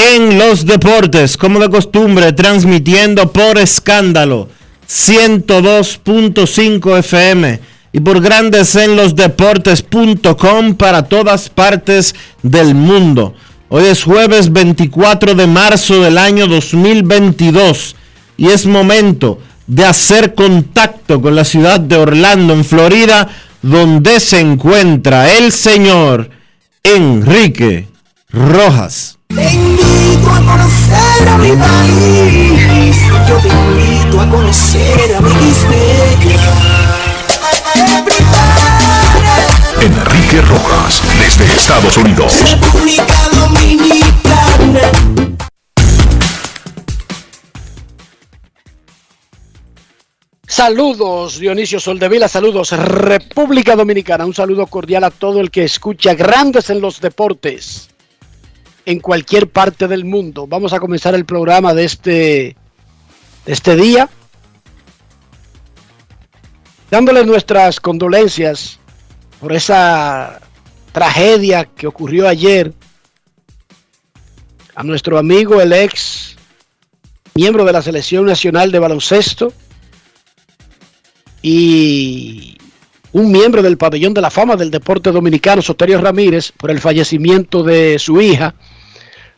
en los Deportes, como de costumbre, transmitiendo por escándalo 102.5 FM y por Grandes en los Deportes.com para todas partes del mundo. Hoy es jueves 24 de marzo del año 2022 y es momento de hacer contacto con la ciudad de Orlando, en Florida, donde se encuentra el señor Enrique Rojas. Invito a conocer a mi país, yo te invito a conocer a mi Enrique Rojas, desde Estados Unidos. República Dominicana. Saludos Dionisio Soldevila, saludos República Dominicana, un saludo cordial a todo el que escucha Grandes en los Deportes en cualquier parte del mundo. Vamos a comenzar el programa de este, de este día dándole nuestras condolencias por esa tragedia que ocurrió ayer a nuestro amigo, el ex miembro de la Selección Nacional de Baloncesto, y un miembro del pabellón de la fama del deporte dominicano, Soterio Ramírez, por el fallecimiento de su hija,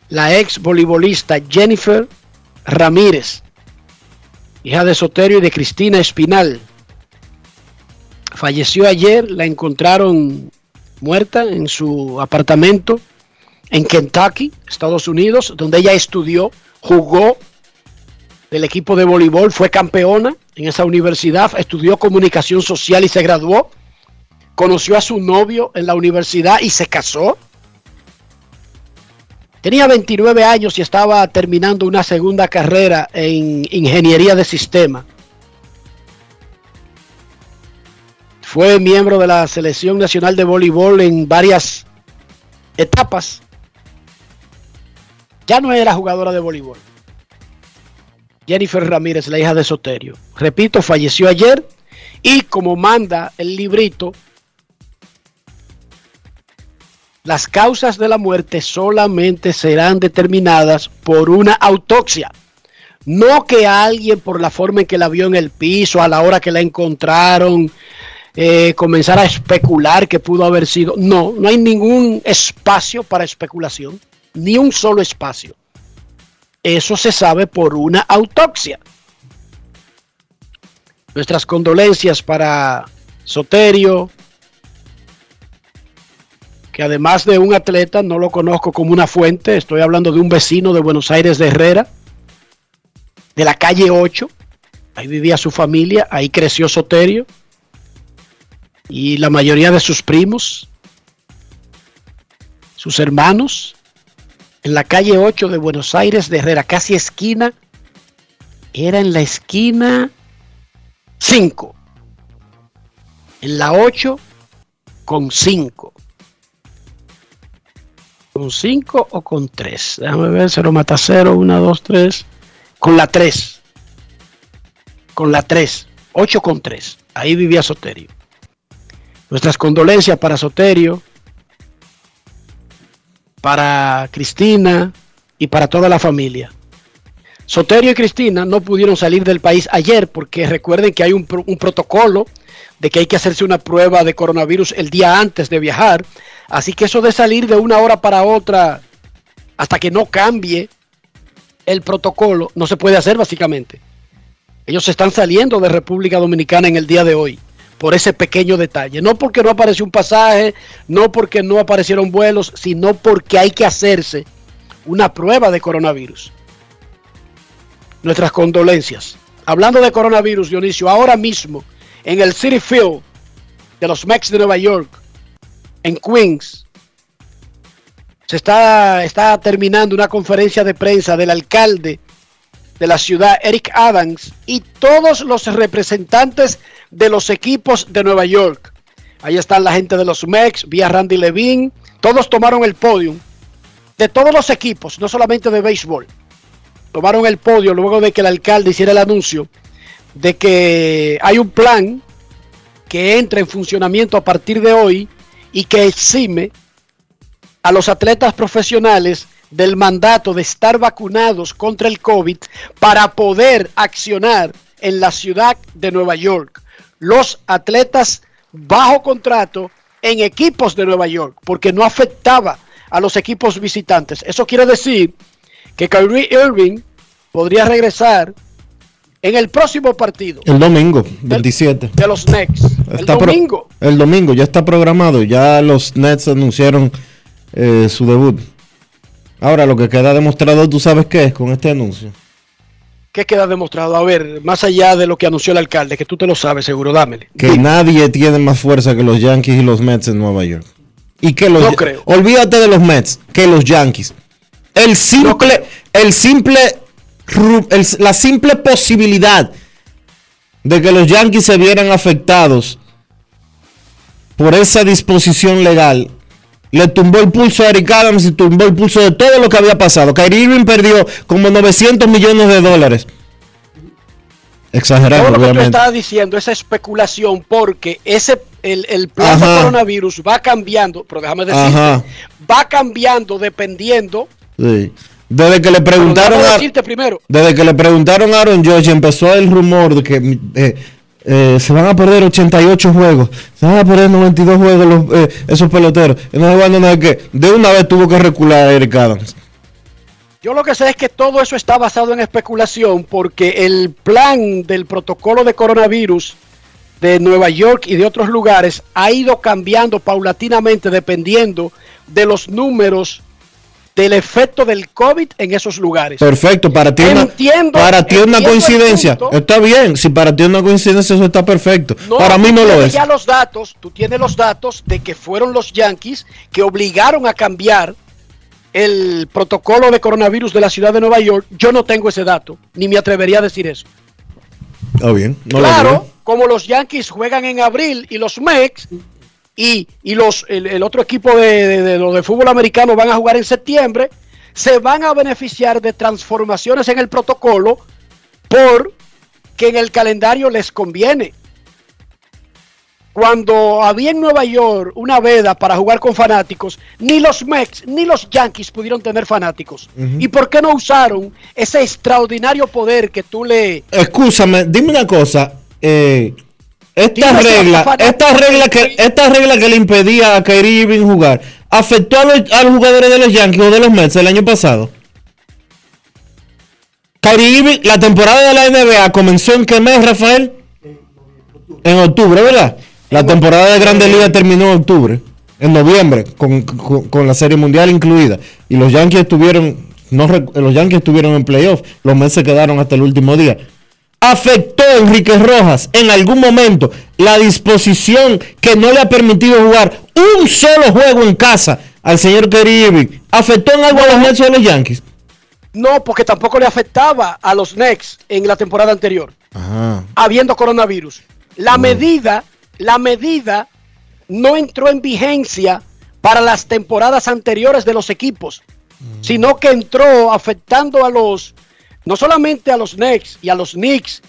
la ex voleibolista Jennifer Ramírez, hija de Soterio y de Cristina Espinal. Falleció ayer, la encontraron muerta en su apartamento en Kentucky, Estados Unidos, donde ella estudió, jugó del equipo de voleibol, fue campeona en esa universidad, estudió comunicación social y se graduó, conoció a su novio en la universidad y se casó. Tenía 29 años y estaba terminando una segunda carrera en ingeniería de sistema. Fue miembro de la selección nacional de voleibol en varias etapas. Ya no era jugadora de voleibol. Jennifer Ramírez, la hija de Soterio. Repito, falleció ayer y como manda el librito, las causas de la muerte solamente serán determinadas por una autopsia. No que alguien por la forma en que la vio en el piso, a la hora que la encontraron, eh, comenzar a especular que pudo haber sido. No, no hay ningún espacio para especulación, ni un solo espacio. Eso se sabe por una autopsia. Nuestras condolencias para Soterio, que además de un atleta, no lo conozco como una fuente, estoy hablando de un vecino de Buenos Aires de Herrera, de la calle 8, ahí vivía su familia, ahí creció Soterio, y la mayoría de sus primos, sus hermanos, en la calle 8 de Buenos Aires de Herrera, casi esquina, era en la esquina 5, en la 8 con 5. ¿Con 5 o con 3? Déjame ver, 0 mata 0, 1, 2, 3. Con la 3. Con la 3. 8 con 3. Ahí vivía Soterio. Nuestras condolencias para Soterio, para Cristina y para toda la familia. Soterio y Cristina no pudieron salir del país ayer porque recuerden que hay un, un, protocolo de que hay que hacerse una prueba de coronavirus el día antes de viajar. Así que eso de salir de una hora para otra hasta que no cambie el protocolo no se puede hacer básicamente. Ellos están saliendo de República Dominicana en el día de hoy por ese pequeño detalle. No porque no apareció un pasaje, no porque no aparecieron vuelos, sino porque hay que hacerse una prueba de coronavirus. Nuestras condolencias. Hablando de coronavirus, Dionisio, ahora mismo en el City Field de los Mex de Nueva York, en Queens, se está, está terminando una conferencia de prensa del alcalde de la ciudad, Eric Adams, y todos los representantes de los equipos de Nueva York. Ahí están la gente de los Mex, vía Randy Levine, todos tomaron el podio de todos los equipos, no solamente de béisbol. Tomaron el podio luego de que el alcalde hiciera el anuncio de que hay un plan que entra en funcionamiento a partir de hoy y que exime a los atletas profesionales del mandato de estar vacunados contra el COVID para poder accionar en la ciudad de Nueva York. Los atletas bajo contrato en equipos de Nueva York, porque no afectaba a los equipos visitantes. Eso quiere decir que Kyrie Irving podría regresar en el próximo partido. El domingo, 27. De los Nets. El Está pro- domingo. el domingo, ya está programado. Ya los Nets anunciaron eh, su debut. Ahora, lo que queda demostrado, ¿tú sabes qué es con este anuncio? ¿Qué queda demostrado? A ver, más allá de lo que anunció el alcalde, que tú te lo sabes, seguro, dámele. Que Dime. nadie tiene más fuerza que los Yankees y los Mets en Nueva York. Y que los No creo. olvídate de los Mets, que los Yankees. El simple, el simple, el- la simple posibilidad de que los Yankees se vieran afectados por esa disposición legal le tumbó el pulso a Eric Adams y tumbó el pulso de todo lo que había pasado. Kyrie Irving perdió como 900 millones de dólares. Exagerando, Todo lo que tú obviamente. estabas diciendo, esa especulación, porque ese el, el plan de coronavirus va cambiando, pero déjame decirte, Ajá. va cambiando dependiendo. Sí. Desde que le preguntaron a, decirte primero, desde que le preguntaron a Aaron George empezó el rumor de que eh, eh, se van a perder 88 juegos, se van a perder 92 juegos los, eh, esos peloteros. No que de una vez tuvo que recular a Eric Adams. yo lo que sé es que todo eso está basado en especulación, porque el plan del protocolo de coronavirus de Nueva York y de otros lugares ha ido cambiando paulatinamente dependiendo de los números del efecto del COVID en esos lugares. Perfecto, para ti una, Entiendo- para ti una coincidencia. Está bien, si para ti es una coincidencia eso está perfecto. para mí no lo es. Ya los datos, tú tienes los datos de que fueron los Yankees que obligaron a cambiar el protocolo de coronavirus de la ciudad de Nueva York. Yo no tengo ese dato, ni me atrevería a decir eso. Está bien. no lo claro, como los Yankees juegan en abril y los Mex y, y los, el, el otro equipo de, de, de los de fútbol americano van a jugar en septiembre, se van a beneficiar de transformaciones en el protocolo porque en el calendario les conviene. Cuando había en Nueva York una veda para jugar con fanáticos, ni los Mex ni los Yankees pudieron tener fanáticos. ¿Y por qué no usaron ese extraordinario poder que tú le, Escúchame, dime una cosa. eh, esta regla, esta que, de- esta regla que le impedía a Kyrie Irving jugar, ¿afectó a los, a los jugadores de los Yankees o de los Mets el año pasado? Kyrie Irving, la temporada de la NBA comenzó en qué mes, Rafael? En octubre, ¿verdad? La temporada de Grandes Ligas terminó en octubre, en noviembre, con, con- con la Serie Mundial incluida. Y los Yankees estuvieron, no, los Yankees estuvieron en playoff, los Mets se quedaron hasta el último día. ¿Afectó a Enrique Rojas en algún momento la disposición que no le ha permitido jugar un solo juego en casa al señor Irving? ¿Afectó en algo a los Mets o a los Yankees? No, porque tampoco le afectaba a los Knicks en la temporada anterior, Ajá. habiendo coronavirus. La medida, la medida no entró en vigencia para las temporadas anteriores de los equipos, sino que entró afectando a los, no solamente a los Knicks y a los Knicks,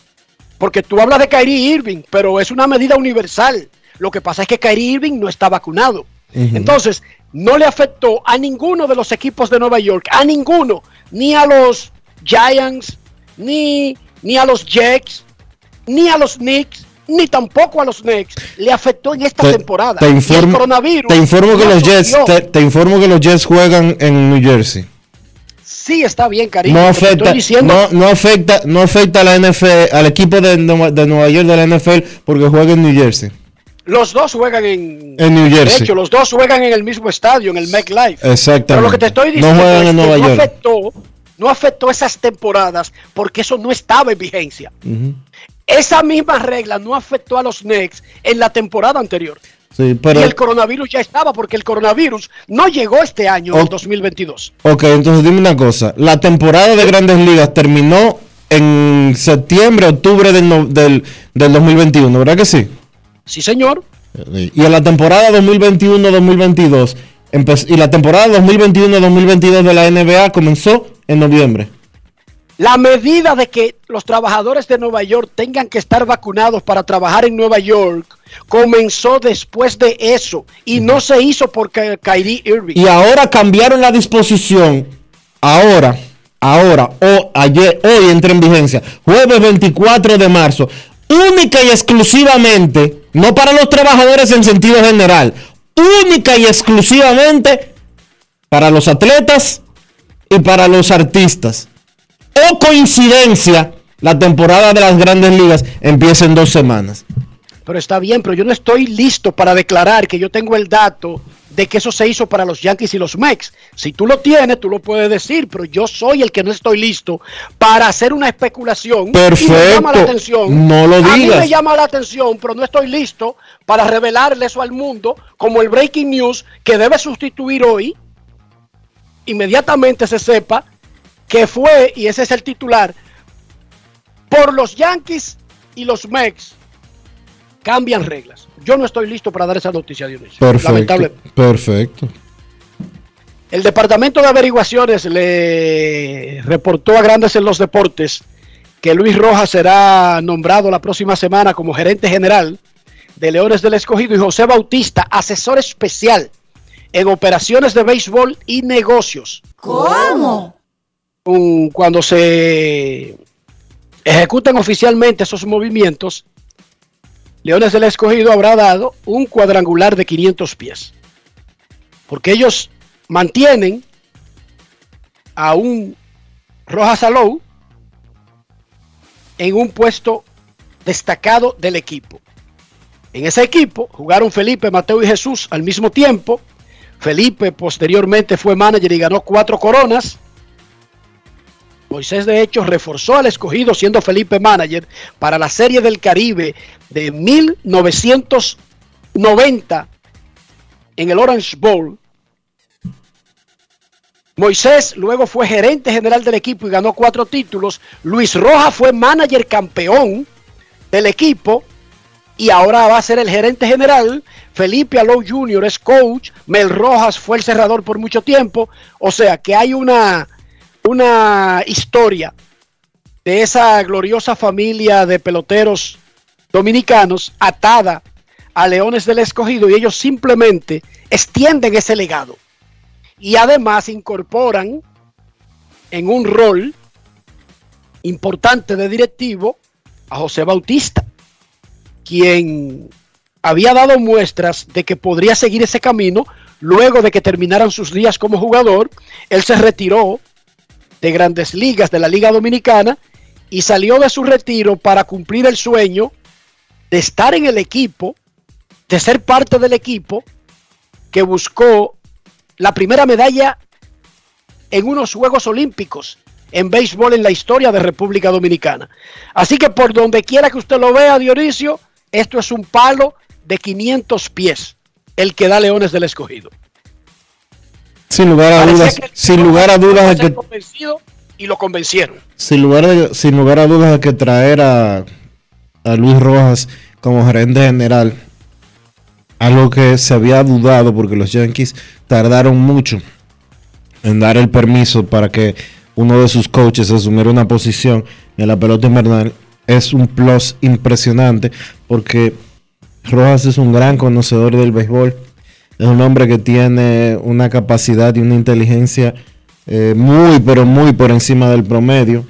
porque tú hablas de Kyrie Irving, pero es una medida universal. Lo que pasa es que Kyrie Irving no está vacunado. Entonces, no le afectó a ninguno de los equipos de Nueva York, a ninguno, ni a los Giants, ni, ni a los Jets, ni a los Knicks, ni tampoco a los Knicks. Le afectó en esta temporada. Te informo, te informo que los Jets, te, informo que los Jets juegan en New Jersey. Sí, está bien, cariño. No afecta, no, no, afecta, no afecta a la NFL, al equipo de, de Nueva York de la NFL porque juega en New Jersey. Los dos juegan en, New Jersey. De hecho, los dos juegan en el mismo estadio, en el MetLife. Exactamente. Pero lo que te estoy diciendo no es que no afectó, no afectó esas temporadas porque eso no estaba en vigencia. Esa misma regla no afectó a los Knicks en la temporada anterior. Sí, pero... Y el coronavirus ya estaba porque el coronavirus no llegó este año, en 2022. Ok, entonces dime una cosa. La temporada de grandes ligas terminó en septiembre, octubre del, del, del 2021, ¿verdad que sí? Sí, señor. Y en la temporada 2021-2022, y la temporada 2021-2022 de la NBA comenzó en noviembre. La medida de que los trabajadores de Nueva York tengan que estar vacunados para trabajar en Nueva York comenzó después de eso y no se hizo por Kyrie Irving. Y ahora cambiaron la disposición. Ahora, ahora, o ayer, hoy entra en vigencia, jueves 24 de marzo única y exclusivamente, no para los trabajadores en sentido general, única y exclusivamente para los atletas y para los artistas. O coincidencia, la temporada de las grandes ligas empieza en dos semanas. Pero está bien, pero yo no estoy listo para declarar que yo tengo el dato de que eso se hizo para los Yankees y los Mex. Si tú lo tienes, tú lo puedes decir, pero yo soy el que no estoy listo para hacer una especulación. Perfecto. Y me llama la atención. No lo digas. A mí me llama la atención, pero no estoy listo para revelarle eso al mundo como el breaking news que debe sustituir hoy. Inmediatamente se sepa que fue, y ese es el titular, por los Yankees y los Mex cambian reglas. Yo no estoy listo para dar esa noticia, Dionisio. Perfecto. Perfecto. El Departamento de Averiguaciones le reportó a Grandes en los Deportes que Luis Rojas será nombrado la próxima semana como gerente general de Leones del Escogido y José Bautista, asesor especial en operaciones de béisbol y negocios. ¿Cómo? Cuando se ejecutan oficialmente esos movimientos, Leones del Escogido habrá dado un cuadrangular de 500 pies. Porque ellos mantienen a un Rojas Salou en un puesto destacado del equipo. En ese equipo jugaron Felipe, Mateo y Jesús al mismo tiempo. Felipe posteriormente fue manager y ganó cuatro coronas. Moisés de hecho reforzó al escogido siendo Felipe manager para la Serie del Caribe de 1990 en el Orange Bowl. Moisés luego fue gerente general del equipo y ganó cuatro títulos. Luis Rojas fue manager campeón del equipo y ahora va a ser el gerente general. Felipe Alou Jr. es coach. Mel Rojas fue el cerrador por mucho tiempo. O sea que hay una una historia de esa gloriosa familia de peloteros dominicanos atada a Leones del Escogido y ellos simplemente extienden ese legado y además incorporan en un rol importante de directivo a José Bautista, quien había dado muestras de que podría seguir ese camino luego de que terminaran sus días como jugador. Él se retiró de grandes ligas de la Liga Dominicana y salió de su retiro para cumplir el sueño de estar en el equipo, de ser parte del equipo que buscó la primera medalla en unos Juegos Olímpicos en béisbol en la historia de República Dominicana. Así que por donde quiera que usted lo vea, Dionisio, esto es un palo de 500 pies, el que da Leones del Escogido. Sin lugar a dudas, sin lugar a dudas que y lo convencieron. Sin lugar, sin lugar a dudas de que traer a, a Luis Rojas como gerente general algo que se había dudado porque los Yankees tardaron mucho en dar el permiso para que uno de sus coaches asumiera una posición en la pelota invernal es un plus impresionante porque Rojas es un gran conocedor del béisbol, es un hombre que tiene una capacidad y una inteligencia eh, muy, pero muy por encima del promedio.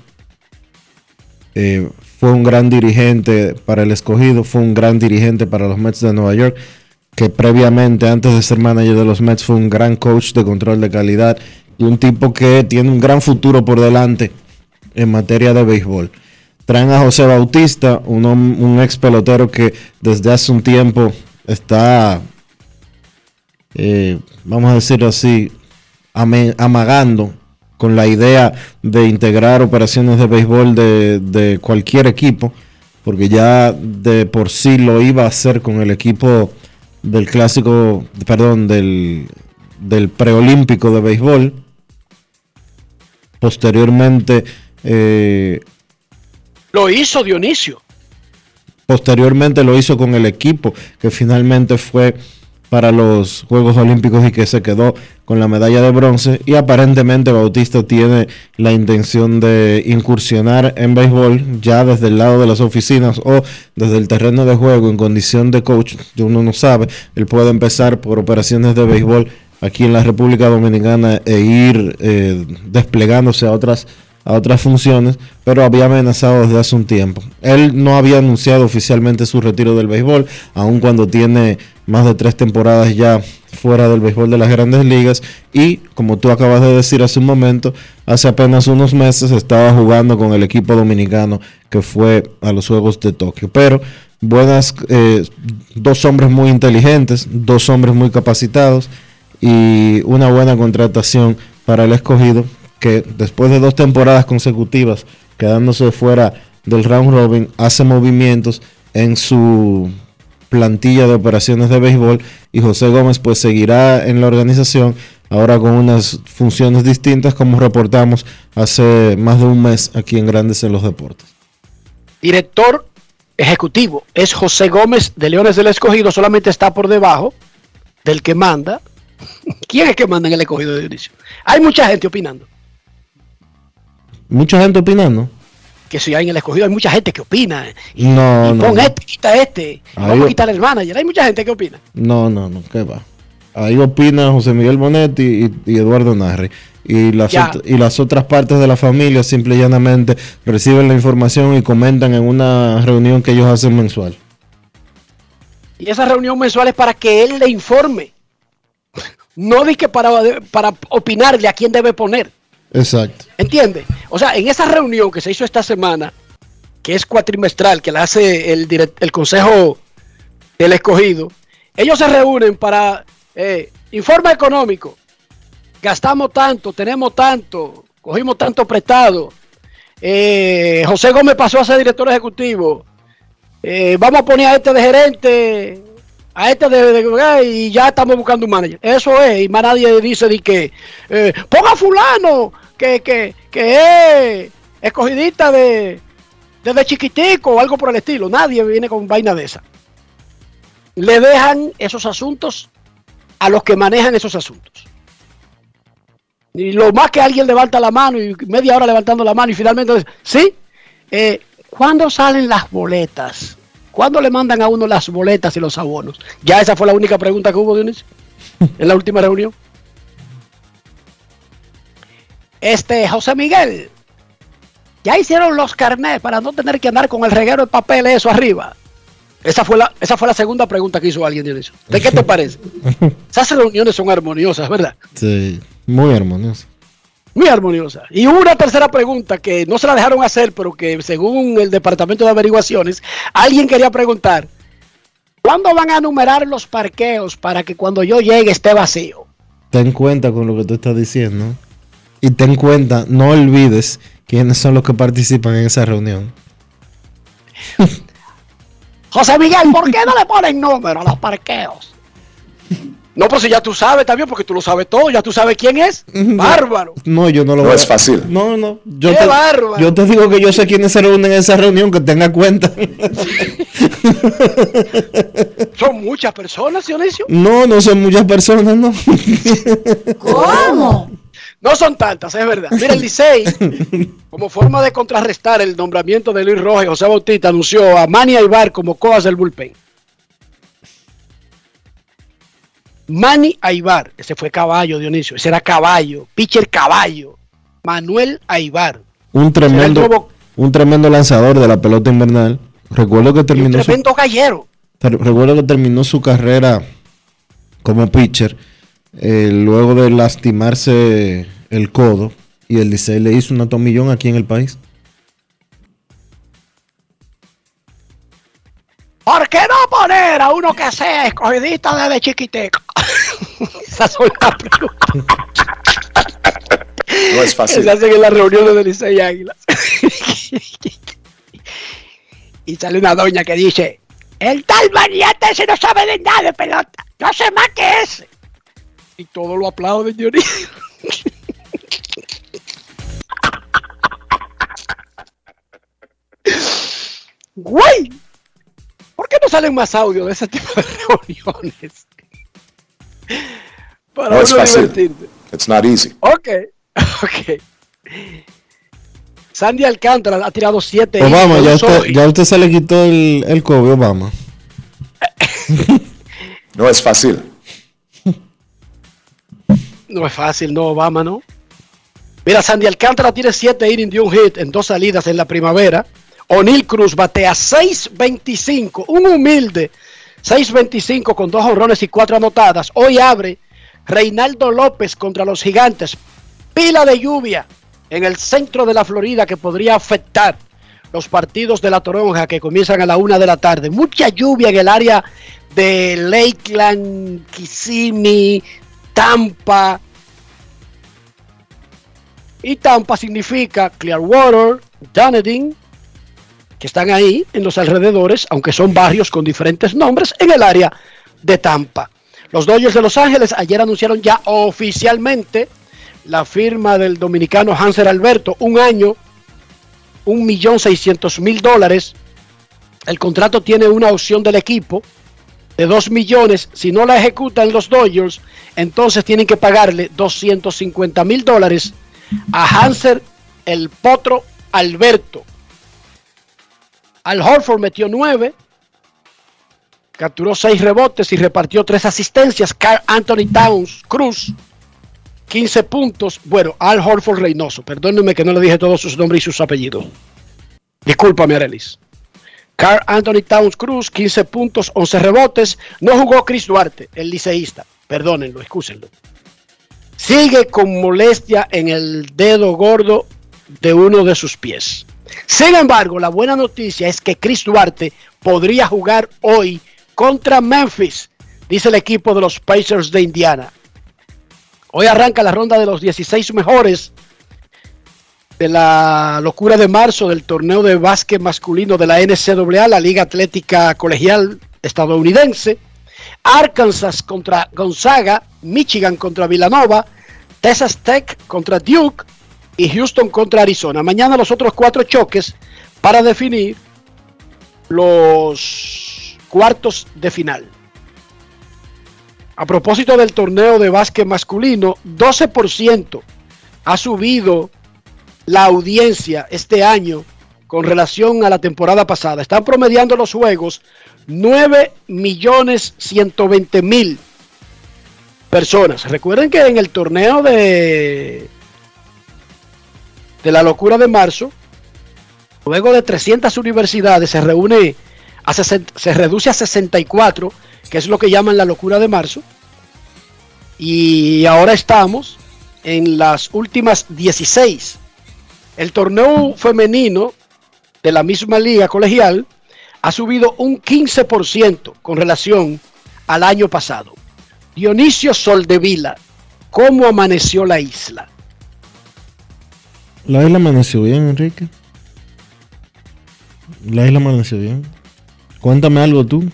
Eh, fue un gran dirigente para el escogido, fue un gran dirigente para los Mets de Nueva York, que previamente, antes de ser manager de los Mets, fue un gran coach de control de calidad y un tipo que tiene un gran futuro por delante en materia de béisbol. Traen a José Bautista, un, ex pelotero que desde hace un tiempo está, eh, vamos a decirlo así, amagando con la idea de integrar operaciones de béisbol de, de, cualquier equipo, porque ya de por sí lo iba a hacer con el equipo del clásico, perdón, del, del preolímpico de béisbol. Posteriormente... Eh, lo hizo Dionisio. Posteriormente lo hizo con el equipo que finalmente fue para los Juegos Olímpicos y que se quedó con la medalla de bronce. Y aparentemente Bautista tiene la intención de incursionar en béisbol ya desde el lado de las oficinas o desde el terreno de juego en condición de coach. Uno no sabe, él puede empezar por operaciones de béisbol aquí en la República Dominicana e ir eh, desplegándose a otras a otras funciones, pero había amenazado desde hace un tiempo. Él no había anunciado oficialmente su retiro del béisbol, aun cuando tiene más de tres temporadas ya fuera del béisbol de las grandes ligas y como tú acabas de decir hace un momento, hace apenas unos meses estaba jugando con el equipo dominicano que fue a los Juegos de Tokio. Pero buenas, eh, dos hombres muy inteligentes, dos hombres muy capacitados y una buena contratación para el escogido que después de dos temporadas consecutivas quedándose fuera del round robin, hace movimientos en su plantilla de operaciones de béisbol y José Gómez pues seguirá en la organización ahora con unas funciones distintas como reportamos hace más de un mes aquí en Grandes en los Deportes. Director ejecutivo es José Gómez de Leones del Escogido, solamente está por debajo del que manda. ¿Quién es que manda en el Escogido de inicio? Hay mucha gente opinando. Mucha gente opinando. Que si hay en el escogido hay mucha gente que opina. Y, no, pon este, quita este. Vamos a quitar el manager. Hay mucha gente que opina. No, no, no, ¿qué va? Ahí opina José Miguel Bonetti y, Eduardo Narri. Y las, y las otras partes de la familia simple y llanamente reciben la información y comentan en una reunión que ellos hacen mensual. Y esa reunión mensual es para que él le informe. No que para, para opinarle a quién debe poner. Exacto. ¿Entiende? O sea, en esa reunión que se hizo esta semana, que es cuatrimestral, que la hace el, el Consejo del Escogido, ellos se reúnen para eh, informe económico. Gastamos tanto, tenemos tanto, cogimos tanto prestado. Eh, José Gómez pasó a ser director ejecutivo. Eh, vamos a poner a este de gerente, a este de, de, y ya estamos buscando un manager. Eso es, y más nadie dice de que ponga fulano, que, que, que es escogidita de desde chiquitico o algo por el estilo. Nadie viene con vaina de esa. Le dejan esos asuntos a los que manejan esos asuntos. Y lo más que alguien levanta la mano y media hora levantando la mano y finalmente dice, sí, eh, ¿cuándo salen las boletas? ¿Cuándo le mandan a uno las boletas y los abonos? Ya esa fue la única pregunta que hubo, Dionisio, en la última reunión. Este, José Miguel, ya hicieron los carnets para no tener que andar con el reguero de papel eso arriba. Esa fue la, esa fue la segunda pregunta que hizo alguien eso. ¿De qué te parece? Esas reuniones son armoniosas, ¿verdad? Sí, muy armoniosas. Muy armoniosas. Y una tercera pregunta que no se la dejaron hacer, pero que según el Departamento de Averiguaciones, alguien quería preguntar, ¿cuándo van a numerar los parqueos para que cuando yo llegue esté vacío? Ten cuenta con lo que tú estás diciendo y ten cuenta, no olvides quiénes son los que participan en esa reunión. José Miguel, ¿por qué no le ponen número a los parqueos? No, pero si ya tú sabes también, porque tú lo sabes todo, ya tú sabes quién es. Bárbaro. No, yo no lo No voy es fácil. No, no. Yo ¡Qué te, bárbaro! yo te digo que yo sé quiénes se reúnen en esa reunión, que tenga cuenta. Son muchas personas, Dionisio. no, no son muchas personas, no. ¿Cómo? No son tantas, es verdad. Mira, el Licey, como forma de contrarrestar el nombramiento de Luis Rojas José Bautista, anunció a Manny Aibar como coas del bullpen. Manny Aibar, ese fue caballo, Dionisio, ese era caballo, pitcher caballo. Manuel Aibar, un tremendo, nuevo- un tremendo lanzador de la pelota invernal. Recuerdo que y un terminó su, tremendo gallero. recuerdo que terminó su carrera como pitcher eh, luego de lastimarse el codo y el Licey le hizo una tomillón aquí en el país. ¿Por qué no poner a uno que sea escogidista desde chiquiteco? Esas son las preguntas No es fácil. se hacen en las reuniones de Licey y Águilas. y sale una doña que dice, el tal maniate ese no sabe de nada de pelota, no sé más que ese. Y todo lo aplauden, Dionisio. Güey, ¿por qué no salen más audio de ese tipo de reuniones? Para No es uno divertirse. It's not easy. Ok, ok. Sandy Alcántara ha tirado siete. Obama, ya usted, ya usted se le quitó el, el COVID, Obama. No es fácil. No es fácil, no, Obama, ¿no? Mira, Sandy Alcántara tiene siete innings de un hit en dos salidas en la primavera. O'Neill Cruz batea 6.25, un humilde 6.25 con dos honrones y cuatro anotadas. Hoy abre Reinaldo López contra los gigantes. Pila de lluvia en el centro de la Florida que podría afectar los partidos de la Toronja que comienzan a la una de la tarde. Mucha lluvia en el área de Lakeland, Kissimmee, Tampa. Y Tampa significa Clearwater, Dunedin, que están ahí en los alrededores, aunque son barrios con diferentes nombres, en el área de Tampa. Los Dodgers de Los Ángeles ayer anunciaron ya oficialmente la firma del dominicano Hanser Alberto, un año, un millón seiscientos mil dólares. El contrato tiene una opción del equipo de 2 millones. Si no la ejecutan los Dodgers, entonces tienen que pagarle 250 mil dólares a Hanser el Potro Alberto. Al Horford metió 9, capturó 6 rebotes y repartió 3 asistencias. Carl Anthony Towns Cruz, 15 puntos. Bueno, Al Horford Reynoso, perdónenme que no le dije todos sus nombres y sus apellidos. Discúlpame, Arelis. Carl Anthony Towns Cruz, 15 puntos, 11 rebotes. No jugó Chris Duarte, el liceísta. Perdónenlo, excúsenlo. Sigue con molestia en el dedo gordo de uno de sus pies. Sin embargo, la buena noticia es que Chris Duarte podría jugar hoy contra Memphis, dice el equipo de los Pacers de Indiana. Hoy arranca la ronda de los 16 mejores de la locura de marzo del torneo de básquet masculino de la NCAA, la Liga Atlética Colegial Estadounidense. Arkansas contra Gonzaga, Michigan contra Villanova, Texas Tech contra Duke y Houston contra Arizona. Mañana los otros cuatro choques para definir los cuartos de final. A propósito del torneo de básquet masculino, 12% ha subido la audiencia este año con relación a la temporada pasada. Están promediando los juegos 9 millones 120 mil personas. Recuerden que en el torneo de, de la locura de marzo, luego de 300 universidades, se reúne, a 60 se reduce a 64, que es lo que llaman la locura de marzo. Y ahora estamos en las últimas 16. El torneo femenino de la misma liga colegial ha subido un 15% con relación al año pasado. Dionisio Soldevila, ¿cómo amaneció la isla? La isla amaneció bien, Enrique. La isla amaneció bien. Cuéntame algo tú.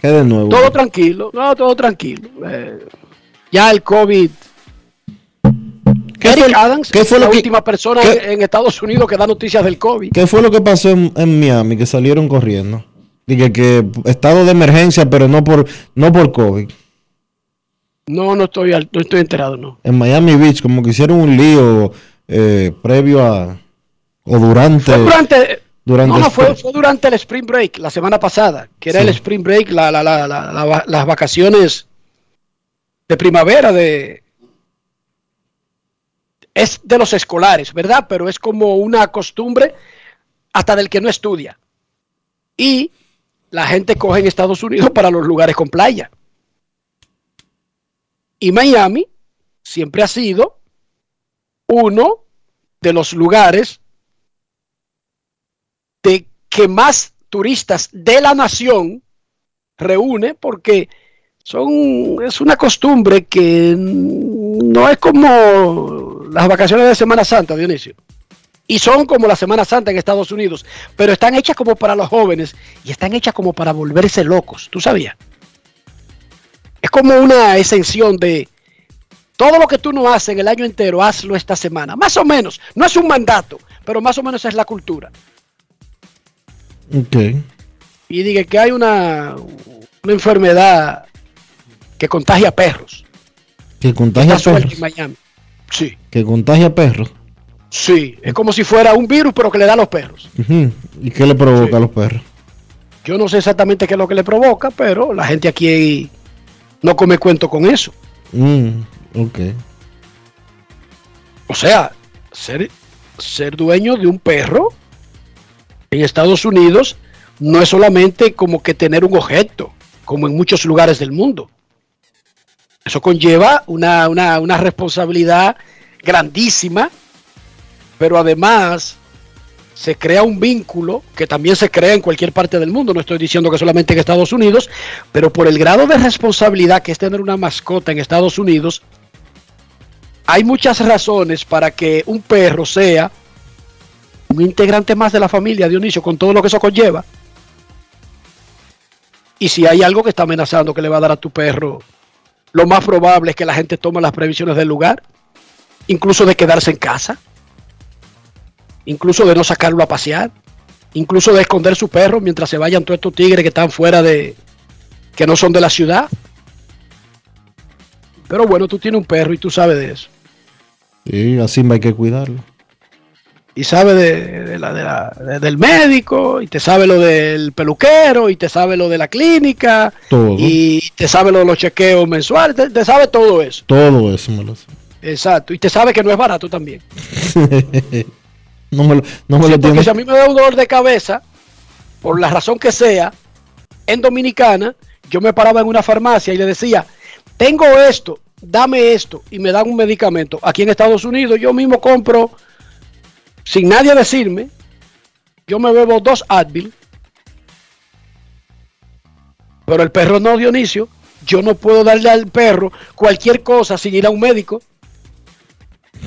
¿Qué de nuevo? Todo tranquilo, no, todo tranquilo. Eh, ya el COVID. ¿Qué Eric fue- Adams qué fue es la que- última persona en, en Estados Unidos que da noticias del COVID. ¿Qué fue lo que pasó en, en Miami? Que salieron corriendo. Dije que estado de emergencia, pero no por, no por COVID. No, no estoy, no estoy enterado, no. En Miami Beach, como que hicieron un lío eh, previo a. o durante. Fue durante, durante no, no, fue, fue durante el Spring Break, la semana pasada, que era Sí. el Spring Break, la, la- la- las vacaciones de primavera de... Es de los escolares, ¿verdad? Pero es como una costumbre hasta del que no estudia. Y la gente coge en Estados Unidos para los lugares con playa. Y Miami siempre ha sido uno de los lugares de que más turistas de la nación reúne porque son es una costumbre que no es como las vacaciones de Semana Santa, Dionisio. Y son como la Semana Santa en Estados Unidos, pero están hechas como para los jóvenes y están hechas como para volverse locos, ¿tú sabías? Es como una exención de todo lo que tú no haces en el año entero, hazlo esta semana. Más o menos, no es un mandato, pero más o menos es la cultura. Ok. y diga que hay una, una enfermedad que contagia perros. Que contagia perros. en Miami. Sí, Que contagia perros. Sí. Es como si fuera un virus, pero que le da a los perros. ¿Y qué le provoca Sí. a los perros? Yo no sé exactamente qué es lo que le provoca, pero la gente aquí no come cuento con eso. Mm, ok. O sea, ser, ser dueño de un perro en Estados Unidos no es solamente como que tener un objeto, como en muchos lugares del mundo. Eso conlleva una, una, una responsabilidad grandísima, pero además se crea un vínculo que también se crea en cualquier parte del mundo. No estoy diciendo que solamente en Estados Unidos, pero por el grado de responsabilidad que es tener una mascota en Estados Unidos, hay muchas razones para que un perro sea un integrante más de la familia, Dionisio, con todo lo que eso conlleva. Y si hay algo que está amenazando que le va a dar a tu perro, lo más probable es que la gente tome las previsiones del lugar, incluso de quedarse en casa, incluso de no sacarlo a pasear, incluso de esconder su perro mientras se vayan todos estos tigres que están fuera de, que no son de la ciudad. Pero bueno, tú tienes un perro y tú sabes de eso. Sí, así hay que cuidarlo. y sabe de, de la, de la- de- del médico, y te sabe lo del peluquero, y te sabe lo de la clínica, Todo. y te sabe lo de los chequeos mensuales, te, te sabe todo eso. Todo eso me lo sé. Exacto, y te sabe que no es barato también. no me lo, no me Sí, lo porque si a mí me da un dolor de cabeza, por la razón que sea, en Dominicana, yo me paraba en una farmacia y le decía, tengo esto, dame esto, y me dan un medicamento. Aquí en Estados Unidos yo mismo compro, sin nadie decirme, yo me bebo dos Advil, pero el perro no, Dionisio. Yo no puedo darle al perro cualquier cosa sin ir a un médico.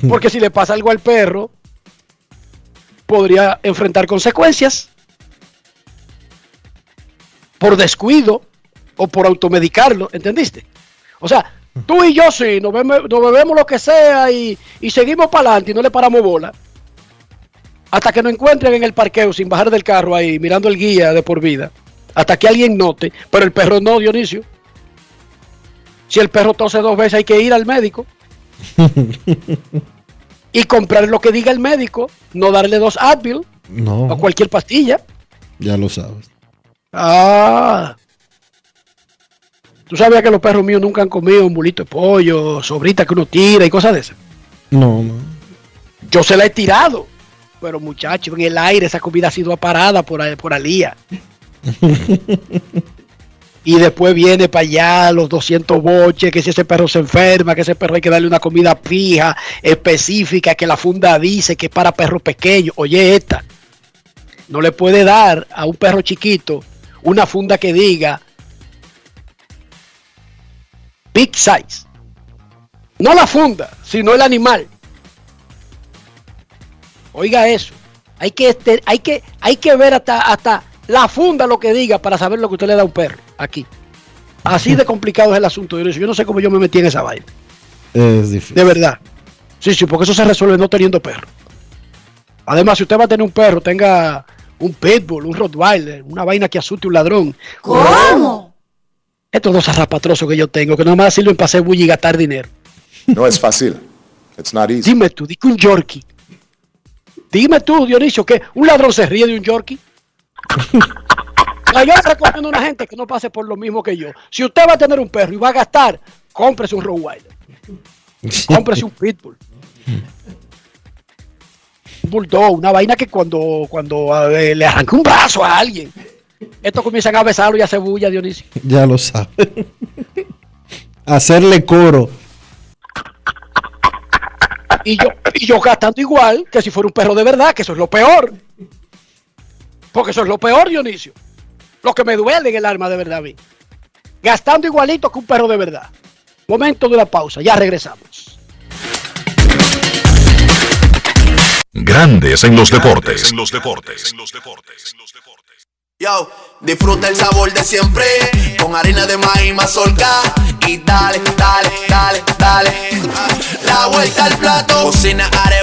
Porque si le pasa algo al perro, podría enfrentar consecuencias por descuido o por automedicarlo, ¿entendiste? O sea, tú y yo sí, nos, bebe- nos bebemos lo que sea y, y seguimos para adelante y no le paramos bola. Hasta que nos encuentren en el parqueo sin bajar del carro ahí, mirando el guía de por vida. Hasta que alguien note, pero el perro no, Dionisio. Si el perro tose dos veces hay que ir al médico. y comprar lo que diga el médico, no darle dos Advil o cualquier pastilla. ya lo sabes. Ah. ¿Tú sabías que los perros míos nunca han comido un bulito de pollo, sobrita que uno tira y cosas de esas? No, no. Yo se la he tirado. Pero muchachos, en el aire esa comida ha sido aparada por, por Alía. y después viene para allá los 200 boches, que si ese perro se enferma, que ese perro hay que darle una comida fija, específica, que la funda dice que es para perros pequeños. Oye, esta, no le puede dar a un perro chiquito una funda que diga big size. No la funda, sino el animal. Oiga eso. Hay que, este- hay que, hay que ver hasta, hasta la funda lo que diga para saber lo que usted le da a un perro aquí. Así de complicado es el asunto. Dionisio. Yo no sé cómo yo me metí en esa vaina. Es difícil. De verdad. Sí, sí, porque eso se resuelve no teniendo perro. Además, si usted va a tener un perro, tenga un pitbull, un rottweiler, una vaina que asuste un ladrón. ¿Cómo? Estos dos zarrapatrosos que yo tengo, que nomás sirven para hacer bulla y gastar dinero. No es fácil. It's not easy. Dime tú, dime un Yorkie. Dime tú, Dionisio, que un ladrón se ríe de un Yorkie. Ah, yo le recomiendo a una gente que no pase por lo mismo que yo. Si usted va a tener un perro y va a gastar, cómprese un Rottweiler. Cómprese un Pitbull. Un Bulldog, una vaina que cuando, cuando le arranca un brazo a alguien, estos comienzan a besarlo y a hacer bulla, Dionisio. Ya lo sabe. Hacerle coro. Y yo, y yo gastando igual que si fuera un perro de verdad, que eso es lo peor. Porque eso es lo peor, Dionisio. Lo que me duele en el alma de verdad a mí. Gastando igualito que un perro de verdad. Momento de una pausa, ya regresamos. Grandes en los deportes. En los deportes. Yo, disfruta el sabor de siempre con harina de maíz mazorca y dale, dale, dale, dale. La vuelta al plato, cocina arepa,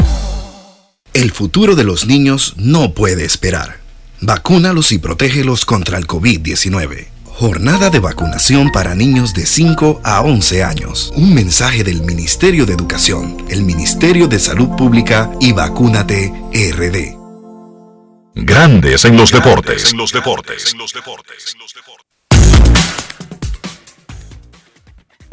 El futuro de los niños no puede esperar. Vacúnalos y protégelos contra el COVID-19. Jornada de vacunación para niños de 5 a 11 años. Un mensaje del Ministerio de Educación, el Ministerio de Salud Pública y Vacúnate RD. Grandes en los deportes. En los deportes.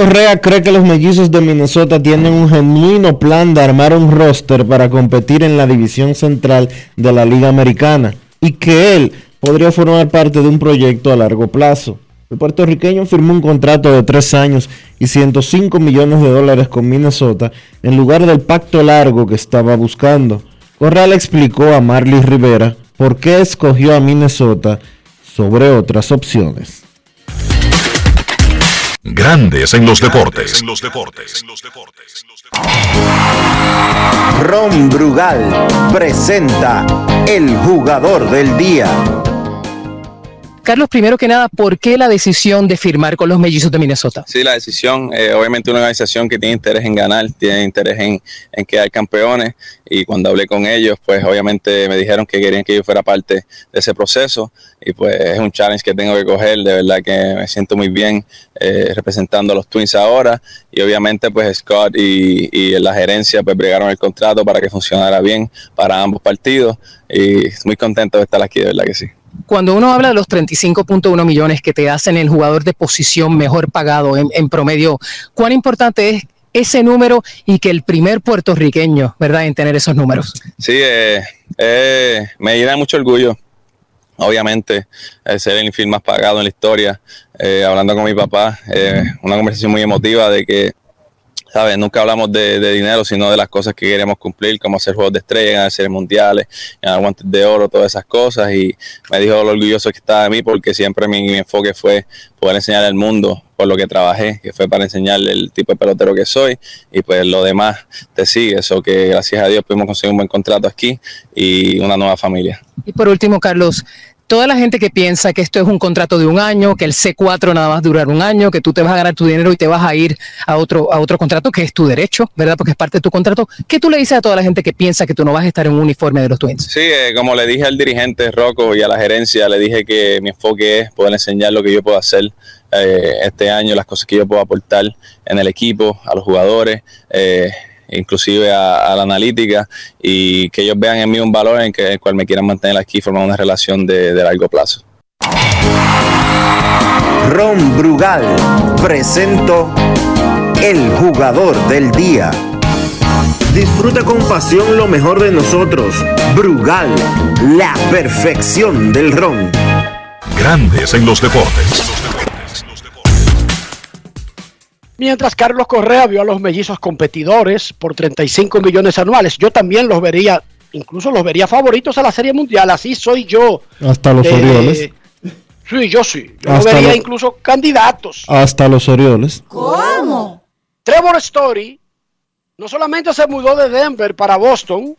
Correa cree que los mellizos de Minnesota tienen un genuino plan de armar un roster para competir en la división central de la Liga Americana y que él podría formar parte de un proyecto a largo plazo. El puertorriqueño firmó un contrato de tres años y 105 millones de dólares con Minnesota en lugar del pacto largo que estaba buscando. Correa le explicó a Marley Rivera por qué escogió a Minnesota sobre otras opciones. Grandes en los deportes. Ron Brugal presenta el jugador del día. Carlos, primero que nada, ¿por qué la decisión de firmar con los mellizos de Minnesota? Sí, la decisión, eh, obviamente una organización que tiene interés en ganar, tiene interés en, en quedar campeones y cuando hablé con ellos, pues obviamente me dijeron que querían que yo fuera parte de ese proceso y pues es un challenge que tengo que coger, de verdad que me siento muy bien eh, representando a los Twins ahora y obviamente pues Scott y, y la gerencia pues bregaron el contrato para que funcionara bien para ambos partidos y muy contento de estar aquí, de verdad que sí cuando uno habla de los 35.1 millones que te hacen el jugador de posición mejor pagado en, promedio, ¿cuán importante es ese número y que el primer puertorriqueño, ¿verdad?, en tener esos números? Sí, eh, eh, me llena mucho orgullo. Obviamente, eh, ser el infiel más pagado en la historia, hablando con mi papá, una conversación muy emotiva de que ¿sabes? Nunca hablamos de, de, dinero, sino de las cosas que queremos cumplir, como hacer juegos de estrella, ganar series mundiales, ganar guantes de oro, todas esas cosas. Y me dijo lo orgulloso que estaba de mí, porque siempre mi, mi, enfoque fue poder enseñar al mundo por lo que trabajé, que fue para enseñarle el tipo de pelotero que soy. Y pues lo demás te sigue. Eso que gracias a Dios pudimos conseguir un buen contrato aquí y una nueva familia. Y por último, Carlos, toda la gente que piensa que esto es un contrato de un año, que el C4 nada más durar un año, que tú te vas a ganar tu dinero y te vas a ir a otro, a otro contrato, que es tu derecho, ¿verdad? Porque es parte de tu contrato. ¿Qué tú le dices a toda la gente que piensa que tú no vas a estar en un uniforme de los Twins? Sí, eh, como le dije al dirigente Rocco y a la gerencia, le dije que mi enfoque es poder enseñar lo que yo puedo hacer eh, este año, las cosas que yo puedo aportar en el equipo, a los jugadores. Eh, inclusive a, a, la analítica y que ellos vean en mí un valor en que, el cual me quieran mantener aquí y formar una relación de, de largo plazo. Ron Brugal presento el jugador del día. Disfruta con pasión lo mejor de nosotros. Brugal, la perfección del ron. Grandes en los deportes. Mientras Carlos Correa vio a los mellizos competidores por 35 millones anuales. Yo también los vería, incluso los vería favoritos a la Serie Mundial. Así soy yo. Hasta los Eh, Orioles. Sí, yo sí. Yo Hasta vería lo- incluso candidatos. Hasta los Orioles. ¿Cómo? Trevor Story no solamente se mudó de Denver para Boston,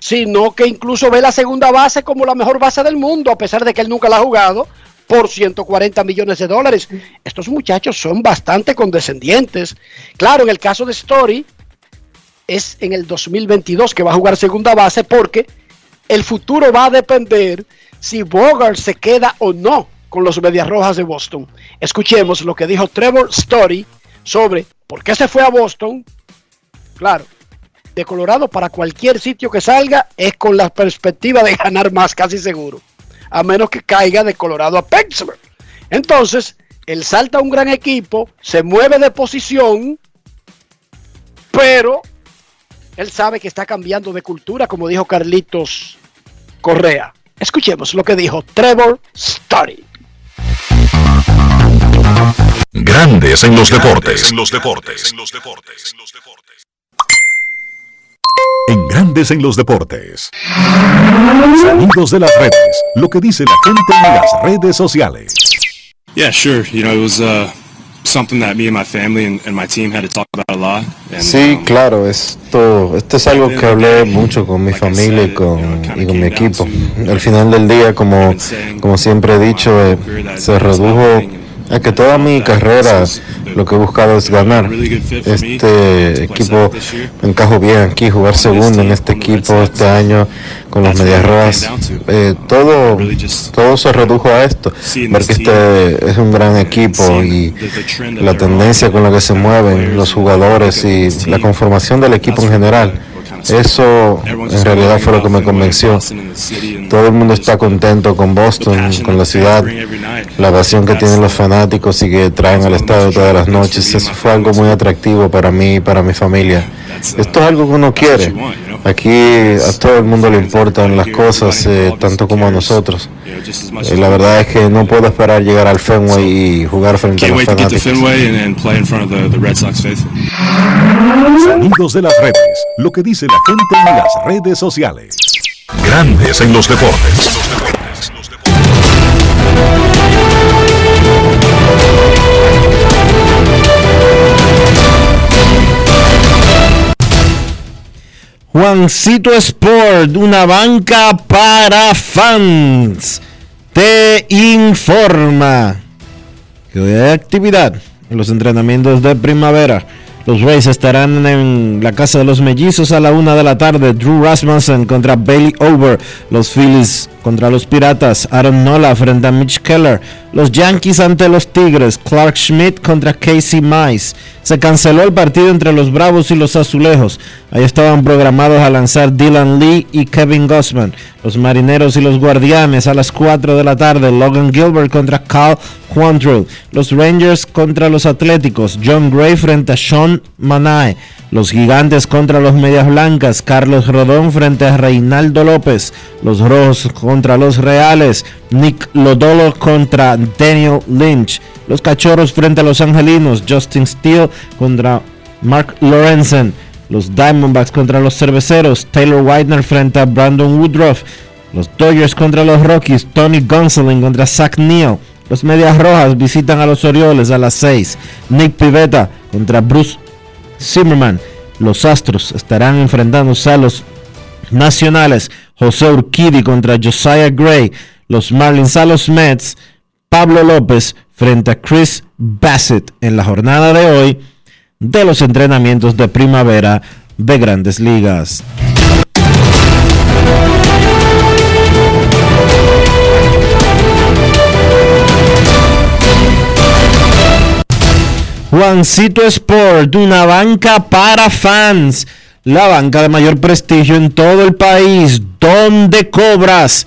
sino que incluso ve la segunda base como la mejor base del mundo, a pesar de que él nunca la ha jugado, por 140 millones de dólares. Estos muchachos son bastante condescendientes. Claro, en el caso de Story, es en el 2022 que va a jugar segunda base porque el futuro va a depender si Bogart se queda o no con los Medias Rojas de Boston. Escuchemos lo que dijo Trevor Story sobre por qué se fue a Boston. Claro, de Colorado para cualquier sitio que salga es con la perspectiva de ganar más, casi seguro. A menos que caiga de Colorado a Pittsburgh. Entonces, él salta a un gran equipo, se mueve de posición, pero él sabe que está cambiando de cultura, como dijo Carlitos Correa. Escuchemos lo que dijo Trevor Story. Grandes en los deportes. En los deportes. En Grandes en los deportes. Sonidos de las redes. Lo que dice la gente en las redes sociales. Yeah, sure. You know, it was uh, something that me and my family and, and my team had to talk about a lot. And, Sí, claro, esto, esto es algo que hablé mucho con mi familia y con, y con mi equipo. Al final del día, como, como siempre he dicho, eh, se redujo a que toda mi carrera lo que he buscado es ganar. Este equipo encajo bien aquí, jugar segundo en este equipo este año con los Medias Rojas. Eh, todo, todo se redujo a esto, porque este es un gran equipo y la tendencia con la que se mueven los jugadores y la conformación del equipo en general. Eso en realidad fue lo que me convenció. Todo el mundo está contento con Boston, con la ciudad, la pasión que tienen los fanáticos y que traen al estadio todas las noches. Eso fue algo muy atractivo para mí y para mi familia. Esto es algo que uno quiere. Aquí a todo el mundo le importan las cosas, eh, tanto como a nosotros. Eh, la verdad es que no puedo esperar llegar al Fenway y jugar frente a Can't los wait to get to fanáticos. Fenway and, and play in front of the, the Red Sox faithful. Sonidos de las redes. Lo que dice la gente en las redes sociales. Grandes en los deportes. Juancito Sport, una banca para fans, te informa que hoy hay actividad en los entrenamientos de primavera. Los Rays estarán en la casa de los mellizos a la una de la tarde. Drew Rasmussen contra Bailey Over. Los Phillies contra los Piratas. Aaron Nola frente a Mitch Keller. Los Yankees ante los Tigres. Clark Schmidt contra Casey Mize. Se canceló el partido entre los Bravos y los Azulejos. Ahí estaban programados a lanzar Dylan Lee y Kevin Gossman. Los Marineros y los Guardianes a las 4 de la tarde. Logan Gilbert contra Cal Quantrill. Los Rangers contra los Atléticos. John Gray frente a Sean Manae. Los Gigantes contra los Medias Blancas. Carlos Rodón frente a Reinaldo López. Los Rojos contra los Reales. Nick Lodolo contra Daniel Lynch. Los Cachorros frente a los Angelinos. Justin Steele contra Mark Lorenzen. Los Diamondbacks contra los Cerveceros. Taylor Widener frente a Brandon Woodruff. Los Dodgers contra los Rockies. Tony Gonsolin contra Zach Neal. Los Medias Rojas visitan a los Orioles a las 6. Nick Pivetta contra Bruce Zimmerman. Los Astros estarán enfrentándose a los Nacionales. José Urquidi contra Josiah Gray. Los Marlins a los Mets. Pablo López frente a Chris Bassett en la jornada de hoy de los entrenamientos de primavera de grandes ligas. Juancito Sport, una banca para fans, la banca de mayor prestigio en todo el país, donde cobras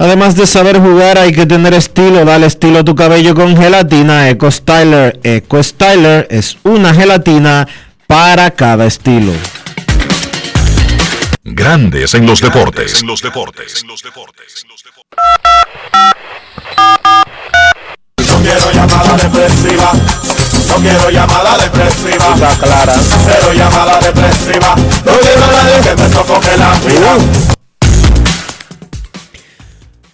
Además de saber jugar, hay que tener estilo. Dale estilo a tu cabello con gelatina Eco Styler. Eco Styler es una gelatina para cada estilo. Grandes en los deportes. los deportes. No quiero llamada depresiva. No quiero llamada depresiva. clara. Cero llamada depresiva. No quiero nadie que me sofoque la vida.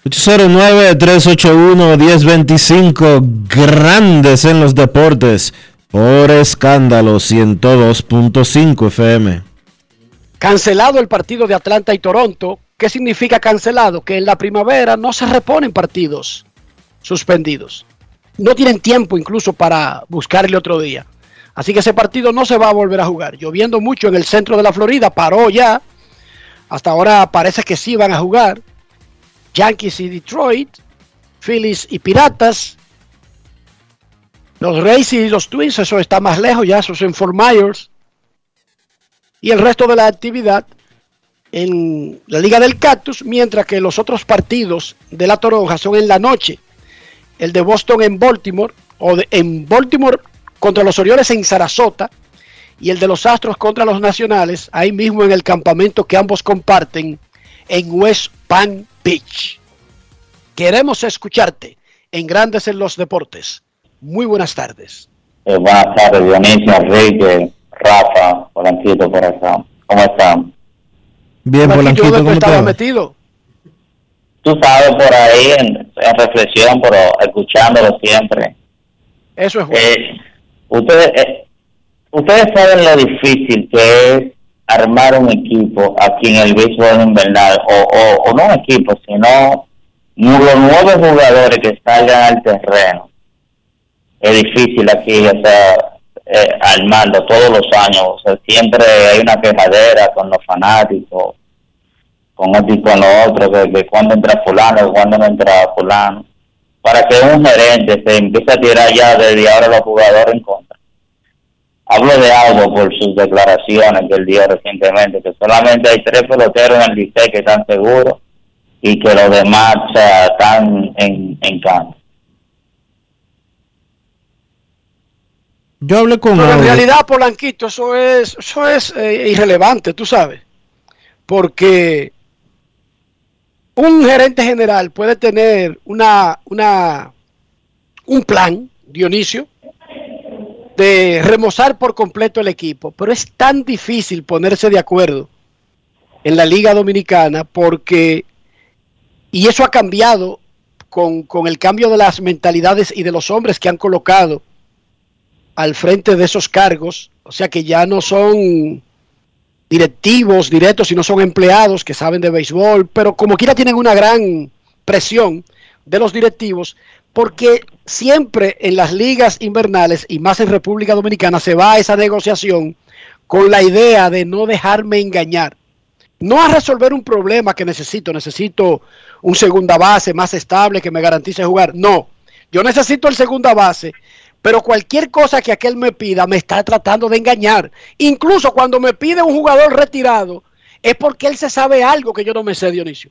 809-381-1025, grandes en los deportes, por escándalo 102.5 FM. Cancelado el partido de Atlanta y Toronto. ¿Qué significa cancelado? Que en la primavera no se reponen partidos suspendidos. No tienen tiempo incluso para buscarle otro día. Así que ese partido no se va a volver a jugar. Lloviendo mucho en el centro de la Florida, paró ya. Hasta ahora parece que sí van a jugar. Yankees y Detroit, Phillies y Piratas, los Rays y los Twins, eso está más lejos ya, eso es en Fort Myers. Y el resto de la actividad en la Liga del Cactus, mientras que los otros partidos de la Toronja son en la noche. El de Boston en Baltimore, o en Baltimore contra los Orioles en Sarasota, y el de los Astros contra los Nacionales, ahí mismo en el campamento que ambos comparten en West Palm Beach. Queremos escucharte en Grandes en los Deportes. Muy buenas tardes. Eh, buenas tardes, Dionisio, Enrique, Rafa, Polanquito por acá. ¿Cómo están? Bien, Polanquito, ¿cómo estaba metido? Tú sabes, por ahí en, reflexión, pero escuchándolo siempre. Eso es bueno. Eh, ustedes, eh, ustedes saben lo difícil que es armar un equipo aquí en el béisbol invernal, o, o, no un equipo, sino los nuevos jugadores que salgan al terreno. Es difícil aquí, o sea, eh, armarlo todos los años. O siempre hay una quejadera con los fanáticos, con esto y con lo otro, que cuando entra fulano, cuando no entra fulano. Para que un gerente se empiece a tirar ya desde ahora los jugadores en contra Hablo de algo por sus declaraciones que él dio recientemente, que solamente hay tres peloteros en el liceo que están seguros y que los demás están en, en campo. Yo hablé con Pero en realidad, Polanquito, eso es, eso es eh, irrelevante, tú sabes. Porque un gerente general puede tener una, una, un plan, Dionisio, de remozar por completo el equipo, pero es tan difícil ponerse de acuerdo en la Liga Dominicana porque, y eso ha cambiado con, con, el cambio de las mentalidades y de los hombres que han colocado al frente de esos cargos, o sea que ya no son directivos directos, sino son empleados que saben de béisbol, pero como quiera tienen una gran presión de los directivos, porque siempre en las ligas invernales y más en República Dominicana se va a esa negociación con la idea de no dejarme engañar. No a resolver un problema que necesito, necesito un segunda base más estable que me garantice jugar. No, yo necesito el segunda base, pero cualquier cosa que aquel me pida me está tratando de engañar. Incluso cuando me pide un jugador retirado, es porque él se sabe algo que yo no me sé, Dionisio.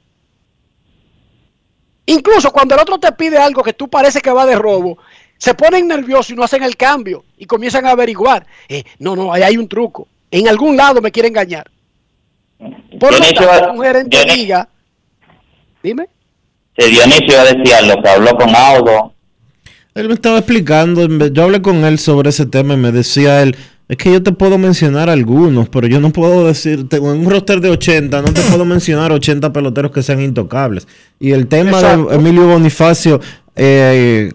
Incluso cuando el otro te pide algo que tú parece que va de robo, se ponen nerviosos y no hacen el cambio y comienzan a averiguar. Eh, no, no, ahí hay un truco. En algún lado me quiere engañar. Por lo tanto, un gerente diga, dime. Si Dionisio decía lo que habló con Audo. Él me estaba explicando, yo hablé con él sobre ese tema y me decía él, es que yo te puedo mencionar algunos, pero yo no puedo decir, en un roster de 80, no te puedo mencionar 80 peloteros que sean intocables. Y el tema de Emilio Bonifacio, eh,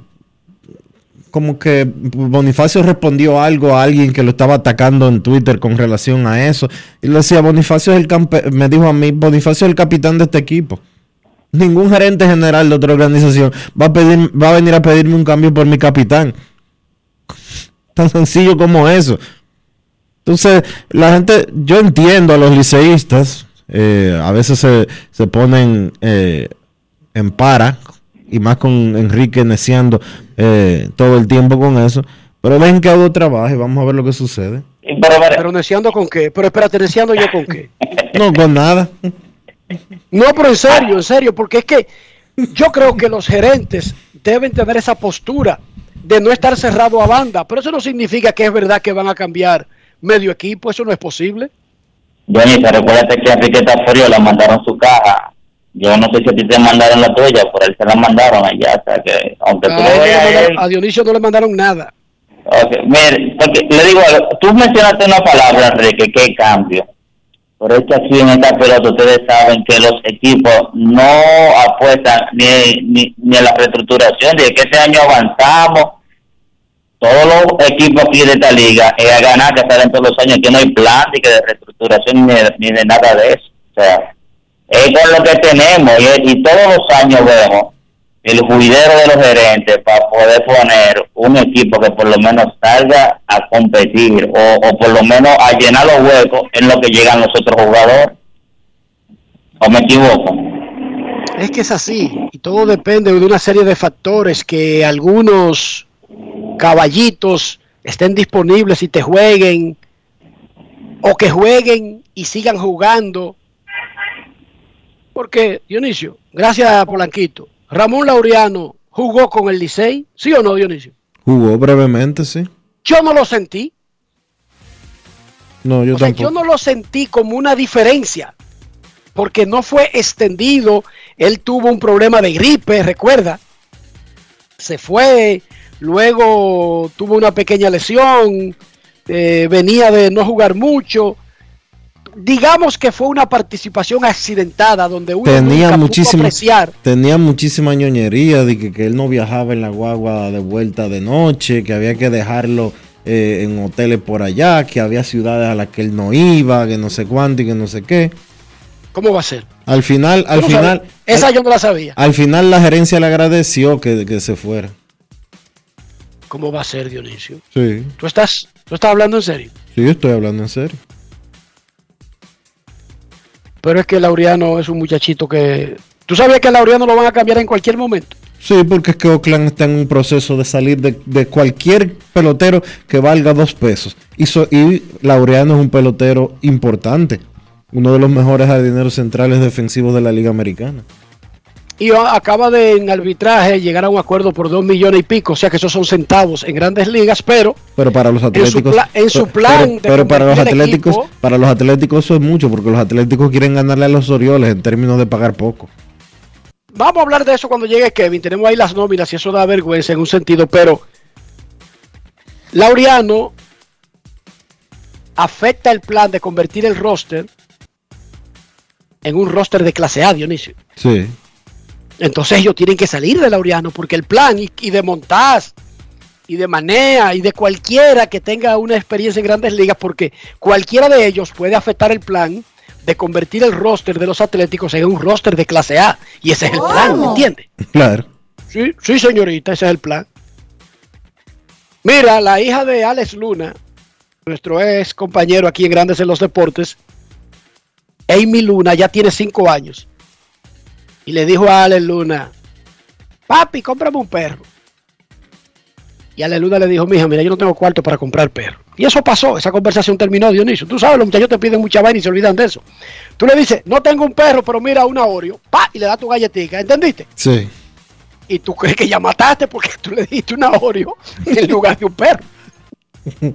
como que Bonifacio respondió algo a alguien que lo estaba atacando en Twitter con relación a eso. Y le decía, Bonifacio es el me dijo a mí, Bonifacio es el capitán de este equipo. Ningún gerente general de otra organización va a, pedir, va a venir a pedirme un cambio por mi capitán. Tan sencillo como eso. Entonces, la gente, yo entiendo a los liceístas, eh, a veces se, se ponen eh, en para, y más con Enrique neciando eh, todo el tiempo con eso, pero dejen que Audo trabaje, vamos a ver lo que sucede. Pero, pero neciando con qué? Pero espérate, neciando yo con qué? No, con nada. No, pero en serio, en serio, porque es que yo creo que los gerentes deben tener esa postura de no estar cerrado a banda, pero eso no significa que es verdad que van a cambiar medio equipo, eso no es posible. Johnny, recuérdate que a Enriqueta Frío le mandaron su caja. Yo no sé si a ti te mandaron la tuya, por él se la mandaron allá, o sea que, aunque tú a, lo veas a él- a Dionisio no le mandaron nada. Ok, mire, porque le digo, algo, tú mencionaste una palabra, Enrique, que cambio. Pero es que aquí en esta pelota ustedes saben que los equipos no apuestan ni, ni, ni a la reestructuración, de que este año avanzamos. Todos los equipos aquí de esta liga es a ganar, que salen todos los años, que no hay plan ni que de reestructuración ni de, ni de nada de eso. O sea, es lo que tenemos y, y todos los años vemos el juidero de los gerentes para poder poner un equipo que por lo menos salga a competir o, o por lo menos a llenar los huecos en lo que llegan los otros jugadores. ¿O me equivoco? Es que es así, y todo depende de una serie de factores que algunos caballitos estén disponibles y te jueguen, o que jueguen y sigan jugando. Porque, Dionisio, gracias Polanquito, Ramón Laureano jugó con el Licey, ¿sí o no, Dionisio? Jugó brevemente, sí. Yo no lo sentí, No, yo o sea, tampoco. yo no lo sentí como una diferencia, porque no fue extendido, él tuvo un problema de gripe, recuerda, se fue, luego tuvo una pequeña lesión, eh, venía de no jugar mucho, digamos que fue una participación accidentada donde uno Tenía muchísima, apreciar tenía muchísima ñoñería de que, que él no viajaba en la guagua de vuelta de noche, que había que dejarlo eh, en hoteles por allá, que había ciudades a las que él no iba, que no sé cuánto y que no sé qué. cómo va a ser. Al final, al no final, esa yo no la sabía. al final la gerencia le agradeció que, que se fuera. ¿Cómo va a ser, Dionisio? Sí, ¿Tú estás, tú estás hablando en serio? sí, estoy hablando en serio. Pero es que Laureano es un muchachito que... ¿Tú sabías que a Laureano lo van a cambiar en cualquier momento? Sí, porque es que Oakland está en un proceso de salir de, de cualquier pelotero que valga dos pesos. Y, so- y Laureano es un pelotero importante, uno de los mejores jardineros centrales defensivos de la Liga Americana. Y acaba de en arbitraje llegar a un acuerdo por dos millones y pico, o sea que esos son centavos en grandes ligas, pero Pero para los En su atléticos, en su pero- plan pero, de pero para los atléticos, equipo- para los atléticos eso es mucho, porque los atléticos quieren ganarle a los Orioles en términos de pagar poco. vamos a hablar de eso cuando llegue Kevin. Tenemos ahí las nóminas y eso da vergüenza en un sentido, pero Laureano afecta el plan de convertir el roster en un roster de clase A, Dionisio. Sí. Entonces ellos tienen que salir de Laureano porque el plan y, y de Montaz y de Manea y de cualquiera que tenga una experiencia en grandes ligas, porque cualquiera de ellos puede afectar el plan de convertir el roster de los Atléticos en un roster de clase A. Y ese es el plan, ¿me entiendes? Claro. Sí, sí, señorita, ese es el plan. Mira, la hija de Alex Luna, nuestro ex compañero aquí en Grandes en los Deportes, Amy Luna, ya tiene cinco años. Y le dijo a Alex Luna, papi, cómprame un perro. Y Alex Luna le dijo, mija, mira, yo no tengo cuarto para comprar perro. Y eso pasó, esa conversación terminó, Dionisio. Tú sabes, los muchachos te piden mucha vaina y se olvidan de eso. Tú le dices, no tengo un perro, pero mira una Oreo, pa, y le das tu galletita, ¿entendiste? Sí. y tú crees que ya mataste porque tú le diste una Oreo en lugar de un perro.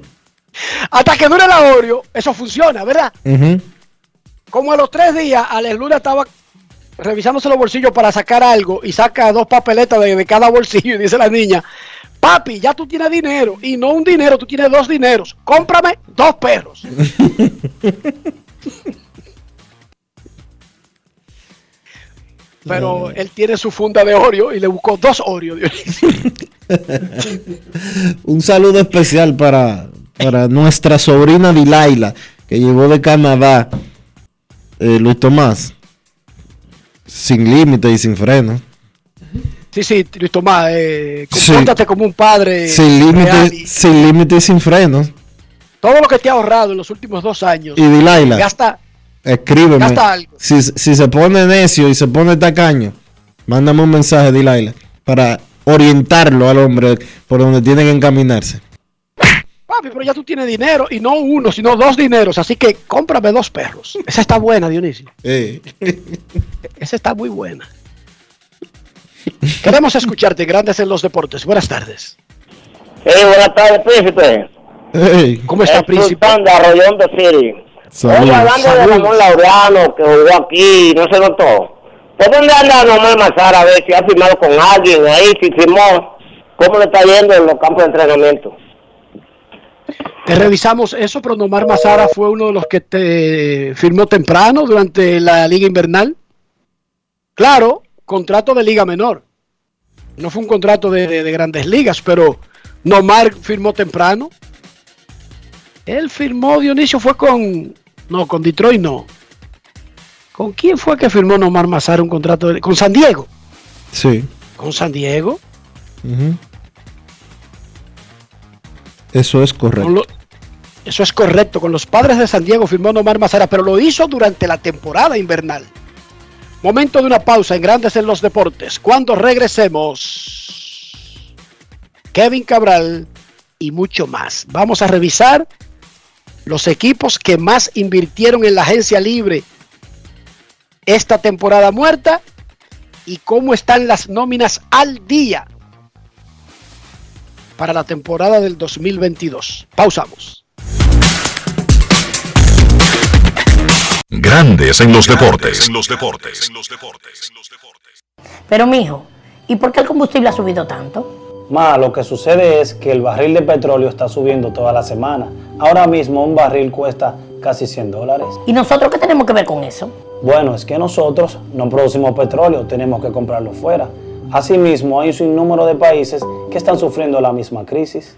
Hasta que dure la Oreo, eso funciona, ¿verdad? Como a los tres días, Alex Luna estaba revisándose los bolsillos para sacar algo y saca dos papeletas de, de cada bolsillo y dice la niña, papi, ya tú tienes dinero y no un dinero, tú tienes dos dineros, cómprame dos perros. Pero él tiene su funda de Oreo y le buscó dos Oreo. Un saludo especial para, para nuestra sobrina Dilaila, que llegó de Canadá, eh, Luis Tomás, sin límite y sin freno. Sí, sí, Luis Tomás, eh, Sí. compórtate como un padre sin límite, y sin límite y sin frenos. todo lo que te ha ahorrado en los últimos dos años. Y Dilaila. Gasta, Escríbeme. Gasta algo. Si, si se pone necio y se pone tacaño, mándame un mensaje, Dilaila, para orientarlo al hombre por donde tiene que encaminarse. Papi, pero ya tú tienes dinero y no uno, sino dos dineros, así que cómprame dos perros. Esa está buena, Dionisio. Esa está muy buena. Queremos escucharte, Grandes en los Deportes. Buenas tardes. Hey, buenas tardes, príncipe. ¿Cómo está, Es príncipe? De Arroyón de. Oye, hablando de Saludos. Ramón Laureano, que jugó aquí, no se notó. ¿Por dónde anda Nomar Mazara? A ver si ha firmado con alguien ahí, si firmó. ¿Cómo le está yendo en los campos de entrenamiento? Te revisamos eso, pero Nomar Mazara fue uno de los que te firmó temprano durante la liga invernal. Claro, contrato de liga menor. No fue un contrato de, de- de grandes ligas, pero Nomar firmó temprano. Él firmó, Dionisio, fue con... No, con Detroit no. ¿Con quién fue que firmó Nomar Mazara un contrato? de- con San Diego. Sí. Con San Diego. Eso es correcto. Eso es correcto. Con los padres de San Diego firmó Nomar Mazara, pero lo hizo durante la temporada invernal. Momento de una pausa en Grandes en los Deportes. Cuando regresemos, Kevin Cabral y mucho más. Vamos a revisar los equipos que más invirtieron en la agencia libre esta temporada muerta y cómo están las nóminas al día para la temporada del 2022. Pausamos. Grandes en los deportes. En los deportes. Pero mijo, ¿y por qué el combustible ha subido tanto? Ma, lo que sucede es que el barril de petróleo está subiendo toda la semana. Ahora mismo un barril cuesta casi 100 dólares. ¿Y nosotros qué tenemos que ver con eso? Bueno, es que nosotros no producimos petróleo, tenemos que comprarlo fuera. Asimismo, hay un sinnúmero de países que están sufriendo la misma crisis.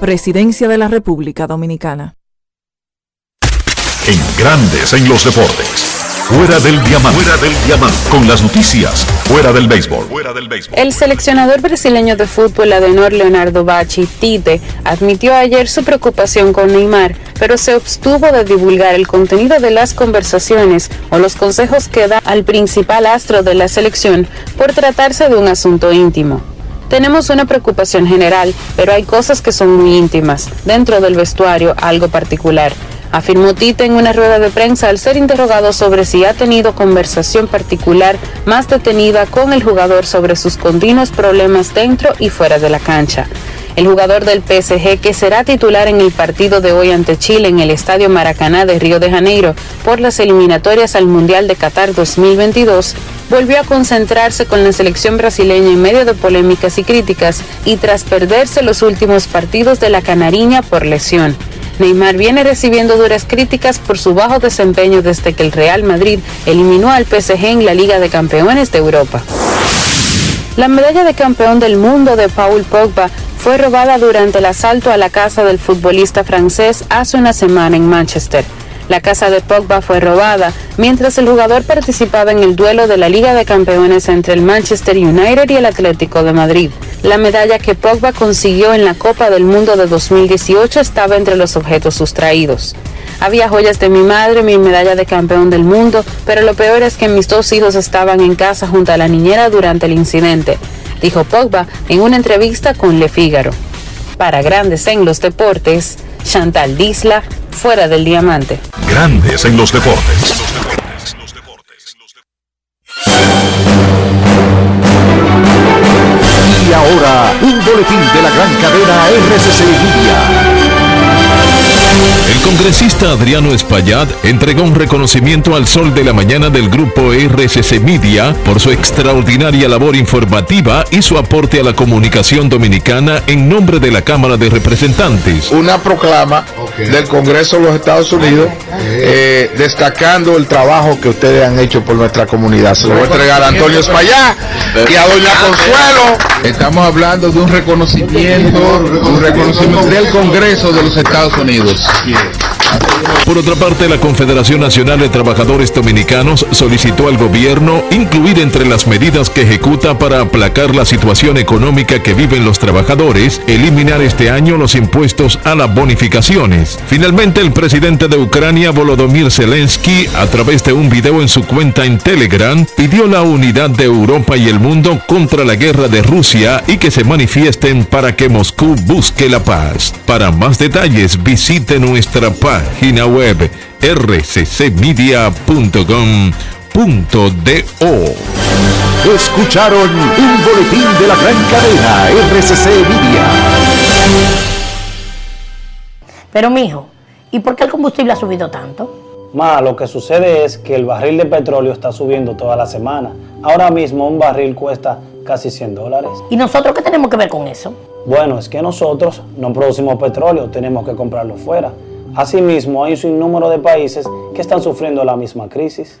Presidencia de la República Dominicana. En Grandes en los deportes. Fuera del diamante. Fuera del diamante. Con las noticias. Fuera del béisbol. Fuera del béisbol. El seleccionador brasileño de fútbol Adenor Leonardo Bachi Tite admitió ayer su preocupación con Neymar, pero se abstuvo de divulgar el contenido de las conversaciones o los consejos que da al principal astro de la selección por tratarse de un asunto íntimo. Tenemos una preocupación general, pero hay cosas que son muy íntimas, dentro del vestuario algo particular afirmó Tite en una rueda de prensa al ser interrogado sobre si ha tenido conversación particular más detenida con el jugador sobre sus continuos problemas dentro y fuera de la cancha. El jugador del PSG, que será titular en el partido de hoy ante Chile en el Estadio Maracaná de Río de Janeiro por las eliminatorias al Mundial de Qatar 2022, volvió a concentrarse con la selección brasileña en medio de polémicas y críticas y tras perderse los últimos partidos de la Canariña por lesión. Neymar viene recibiendo duras críticas por su bajo desempeño desde que el Real Madrid eliminó al PSG en la Liga de Campeones de Europa. La medalla de campeón del mundo de Paul Pogba fue robada durante el asalto a la casa del futbolista francés hace una semana en Manchester. La casa de Pogba fue robada mientras el jugador participaba en el duelo de la Liga de Campeones entre el Manchester United y el Atlético de Madrid. La medalla que Pogba consiguió en la Copa del Mundo de 2018 estaba entre los objetos sustraídos. Había joyas de mi madre, mi medalla de campeón del mundo, pero lo peor es que mis dos hijos estaban en casa junto a la niñera durante el incidente, dijo Pogba en una entrevista con Le Figaro. Para Grandes en los Deportes, Chantal Disla, fuera del diamante. Grandes en los deportes. Y ahora, un boletín de la gran cadena RCC Media. El congresista Adriano Espaillat entregó un reconocimiento al sol de la mañana del grupo RCC Media por su extraordinaria labor informativa y su aporte a la comunicación dominicana en nombre de la Cámara de Representantes. Una proclama del Congreso de los Estados Unidos eh, destacando el trabajo que ustedes han hecho por nuestra comunidad. Se lo voy a entregar a Antonio Espaillat y a Doña Consuelo. Estamos hablando de un reconocimiento, un reconocimiento del Congreso de los Estados Unidos. Cheers. Por otra parte, la Confederación Nacional de Trabajadores Dominicanos solicitó al gobierno incluir entre las medidas que ejecuta para aplacar la situación económica que viven los trabajadores, eliminar este año los impuestos a las bonificaciones. Finalmente, el presidente de Ucrania, Volodymyr Zelensky, a través de un video en su cuenta en Telegram, pidió la unidad de Europa y el mundo contra la guerra de Rusia y que se manifiesten para que Moscú busque la paz. Para más detalles, visite nuestra página web rccmedia.com.do. Escucharon un boletín de la gran cadena RCC Media. Pero mijo, ¿y por qué el combustible ha subido tanto? Ma, lo que sucede es que el barril de petróleo está subiendo toda la semana. Ahora mismo un barril cuesta casi 100 dólares. ¿Y nosotros qué tenemos que ver con eso? Bueno, es que nosotros no producimos petróleo, tenemos que comprarlo fuera. Asimismo, hay un sinnúmero de países que están sufriendo la misma crisis.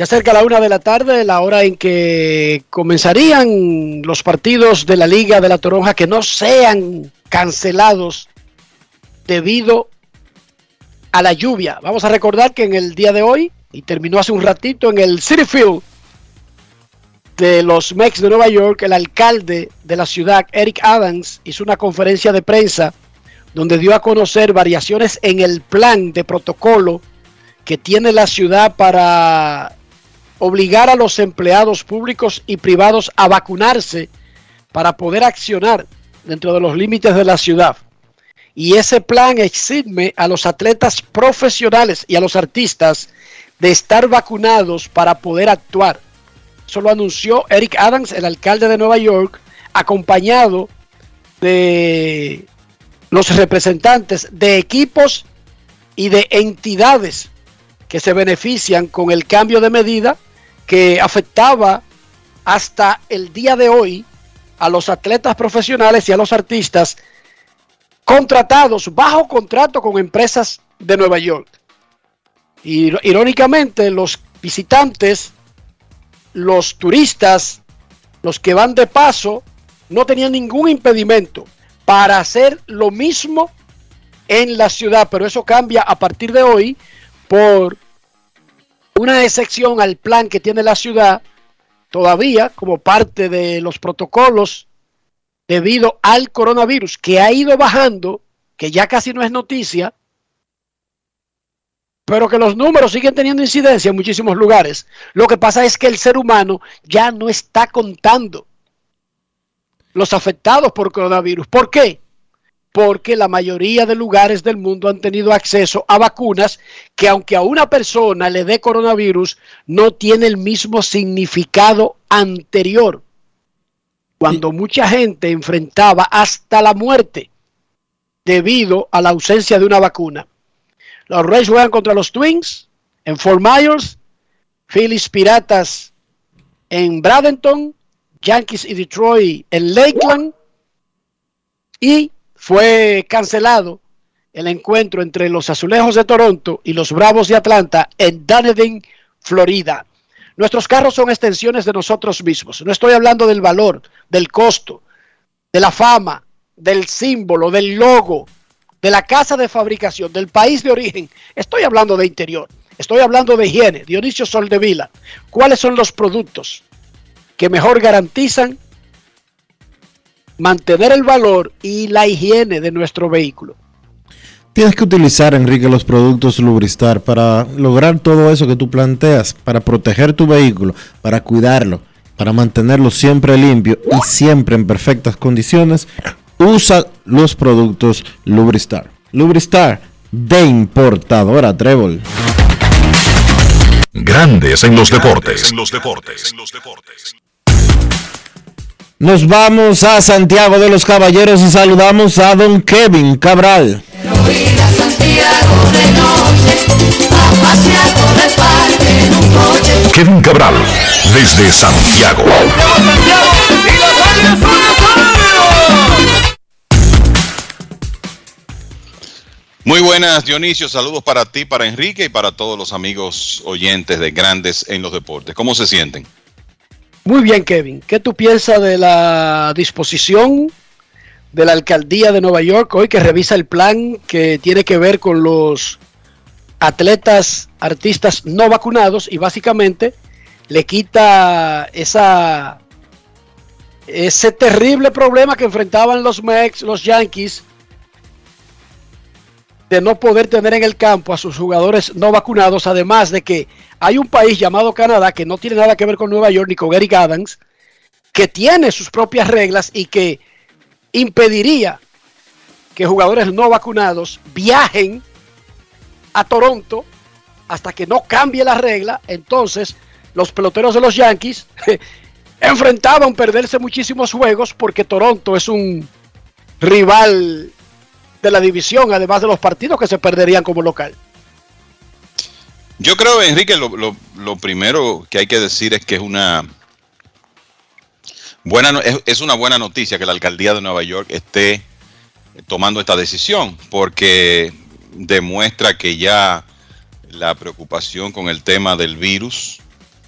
Se acerca la una de la tarde, la hora en que comenzarían los partidos de la Liga de la Toronja que no sean cancelados debido a la lluvia. Vamos a recordar que en el día de hoy, y terminó hace un ratito en el City Field de los Mex de Nueva York, el alcalde de la ciudad, Eric Adams, hizo una conferencia de prensa donde dio a conocer variaciones en el plan de protocolo que tiene la ciudad para obligar a los empleados públicos y privados a vacunarse para poder accionar dentro de los límites de la ciudad. Y ese plan exime a los atletas profesionales y a los artistas de estar vacunados para poder actuar. Eso lo anunció Eric Adams, el alcalde de Nueva York, acompañado de los representantes de equipos y de entidades que se benefician con el cambio de medida que afectaba hasta el día de hoy a los atletas profesionales y a los artistas contratados bajo contrato con empresas de Nueva York. Y irónicamente, los visitantes, los turistas, los que van de paso, no tenían ningún impedimento para hacer lo mismo en la ciudad, pero eso cambia a partir de hoy por una excepción al plan que tiene la ciudad todavía como parte de los protocolos debido al coronavirus que ha ido bajando, que ya casi no es noticia, pero que los números siguen teniendo incidencia en muchísimos lugares. Lo que pasa es que el ser humano ya no está contando los afectados por coronavirus. ¿Por qué? Porque la mayoría de lugares del mundo han tenido acceso a vacunas que aunque a una persona le dé coronavirus, no tiene el mismo significado anterior. Cuando mucha gente enfrentaba hasta la muerte debido a la ausencia de una vacuna. Los Reyes juegan contra los Twins en Fort Myers, Phillies Piratas en Bradenton, Yankees y Detroit en Lakeland y fue cancelado el encuentro entre los Azulejos de Toronto y los Bravos de Atlanta en Dunedin, Florida. Nuestros carros son extensiones de nosotros mismos. No estoy hablando del valor, del costo, de la fama, del símbolo, del logo, de la casa de fabricación, del país de origen, estoy hablando de interior, estoy hablando de higiene, Dionisio Soldevila, ¿cuáles son los productos que mejor garantizan mantener el valor y la higiene de nuestro vehículo? Tienes que utilizar, Enrique, los productos Lubristar para lograr todo eso que tú planteas, para proteger tu vehículo, para cuidarlo, para mantenerlo siempre limpio y siempre en perfectas condiciones usa los productos Lubristar. Lubristar de importadora Trébol. Grandes en los deportes. Nos vamos a Santiago de los Caballeros y saludamos a don Kevin Cabral. Kevin Cabral, desde Santiago. Muy buenas, Dionisio. Saludos para ti, para Enrique y para todos los amigos oyentes de Grandes en los Deportes. ¿Cómo se sienten? Muy bien, Kevin. ¿Qué tú piensas de la disposición de la alcaldía de Nueva York hoy que revisa el plan que tiene que ver con los atletas, artistas no vacunados y básicamente le quita esa ese terrible problema que enfrentaban los Mex, los Yankees de no poder tener en el campo a sus jugadores no vacunados, además de que hay un país llamado Canadá que no tiene nada que ver con Nueva York ni con Eric Adams, que tiene sus propias reglas y que impediría que jugadores no vacunados viajen a Toronto hasta que no cambie la regla. Entonces, los peloteros de los Yankees enfrentaban perderse muchísimos juegos porque Toronto es un rival de la división, además de los partidos que se perderían como local. Yo creo, Enrique, lo, lo, primero que hay que decir es que es una buena es, una buena noticia que la alcaldía de Nueva York esté tomando esta decisión, porque demuestra que ya la preocupación con el tema del virus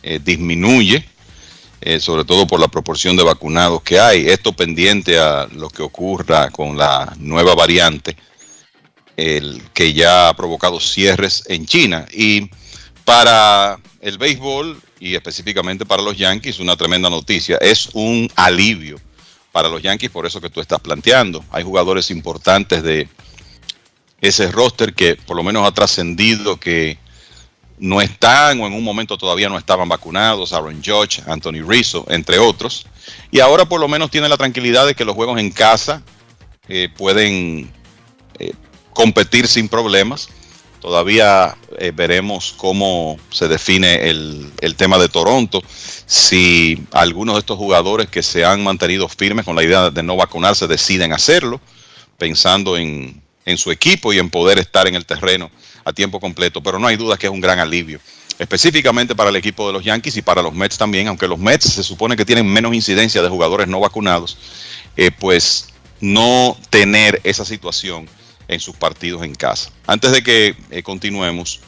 eh, disminuye eh, sobre todo por la proporción de vacunados que hay. Esto pendiente a lo que ocurra con la nueva variante, el que ya ha provocado cierres en China. Y para el béisbol y específicamente para los Yankees, una tremenda noticia. Es un alivio para los Yankees por eso que tú estás planteando. Hay jugadores importantes de ese roster que por lo menos ha trascendido que no están o en un momento todavía no estaban vacunados, Aaron Judge, Anthony Rizzo, entre otros. Y ahora por lo menos tiene la tranquilidad de que los juegos en casa eh, pueden eh, competir sin problemas. Todavía eh, veremos cómo se define el, el, tema de Toronto, si algunos de estos jugadores que se han mantenido firmes con la idea de no vacunarse deciden hacerlo, pensando en, en su equipo y en poder estar en el terreno a tiempo completo, pero no hay duda que es un gran alivio, específicamente para el equipo de los Yankees y para los Mets también, aunque los Mets se supone que tienen menos incidencia de jugadores no vacunados, eh, pues no tener esa situación en sus partidos en casa. Antes de que eh, continuemos,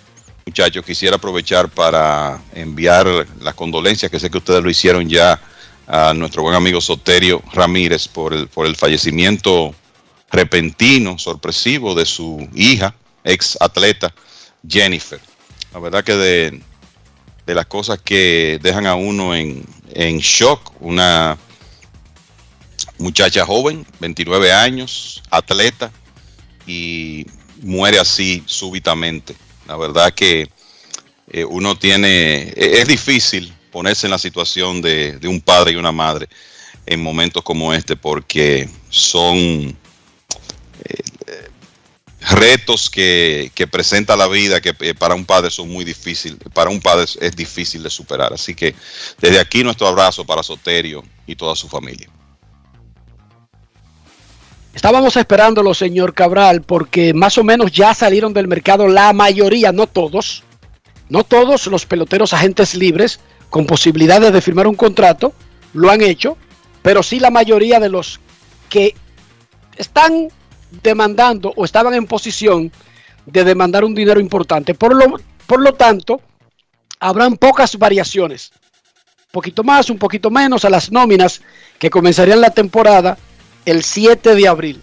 muchachos, quisiera aprovechar para enviar las condolencias que sé que ustedes lo hicieron ya a nuestro buen amigo Soterio Ramírez por el, por el fallecimiento repentino, sorpresivo de su hija, ex atleta Jennifer. La verdad que de, de las cosas que dejan a uno en, en shock, una muchacha joven, 29 años, atleta, y muere así súbitamente. La verdad que eh, uno tiene, e-, es difícil ponerse en la situación de, de, un padre y una madre en momentos como este porque son eh, retos que, que, presenta la vida que eh, para un padre son muy difíciles, para un padre es difícil de superar. Así que desde aquí nuestro abrazo para Soterio y toda su familia. Estábamos esperándolo, señor Cabral, porque más o menos ya salieron del mercado la mayoría, no todos, no todos los peloteros agentes libres con posibilidades de firmar un contrato lo han hecho, pero sí la mayoría de los que están demandando o estaban en posición de demandar un dinero importante. Por lo, por lo tanto, habrán pocas variaciones, un poquito más, un poquito menos a las nóminas que comenzarían la temporada el 7 de abril.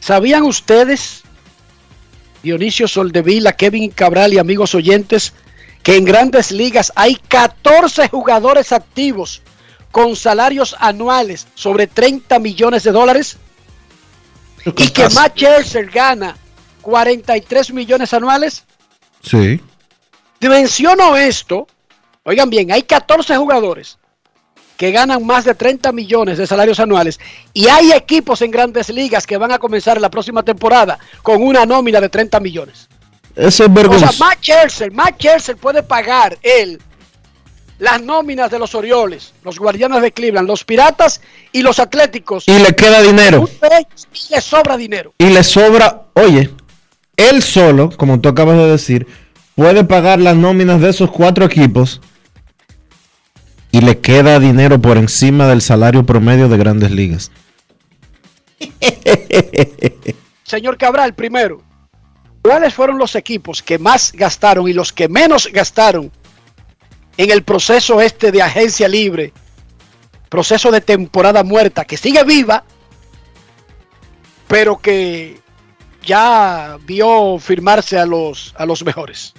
¿Sabían ustedes, Dionisio Soldevila, Kevin Cabral y amigos oyentes, que en grandes ligas hay 14 jugadores activos con salarios anuales sobre 30 millones de dólares? Y que Matt Scherzer gana 43 millones anuales. Sí. Menciono esto. Oigan bien, hay 14 jugadores que ganan más de 30 millones de salarios anuales y hay equipos en grandes ligas que van a comenzar la próxima temporada con una nómina de 30 millones. Eso es vergonzoso. O sea, Matt Scherzer, Matt Scherzer puede pagar él las nóminas de los Orioles, los Guardianes de Cleveland, los Piratas y los Atléticos. Y le queda dinero. Y le sobra dinero. Y le sobra, oye, él solo, como tú acabas de decir, puede pagar las nóminas de esos cuatro equipos y le queda dinero por encima del salario promedio de grandes ligas. Señor Cabral, primero, ¿cuáles fueron los equipos que más gastaron y los que menos gastaron en el proceso este de agencia libre? Proceso de temporada muerta que sigue viva, pero que ya vio firmarse a los, a los mejores.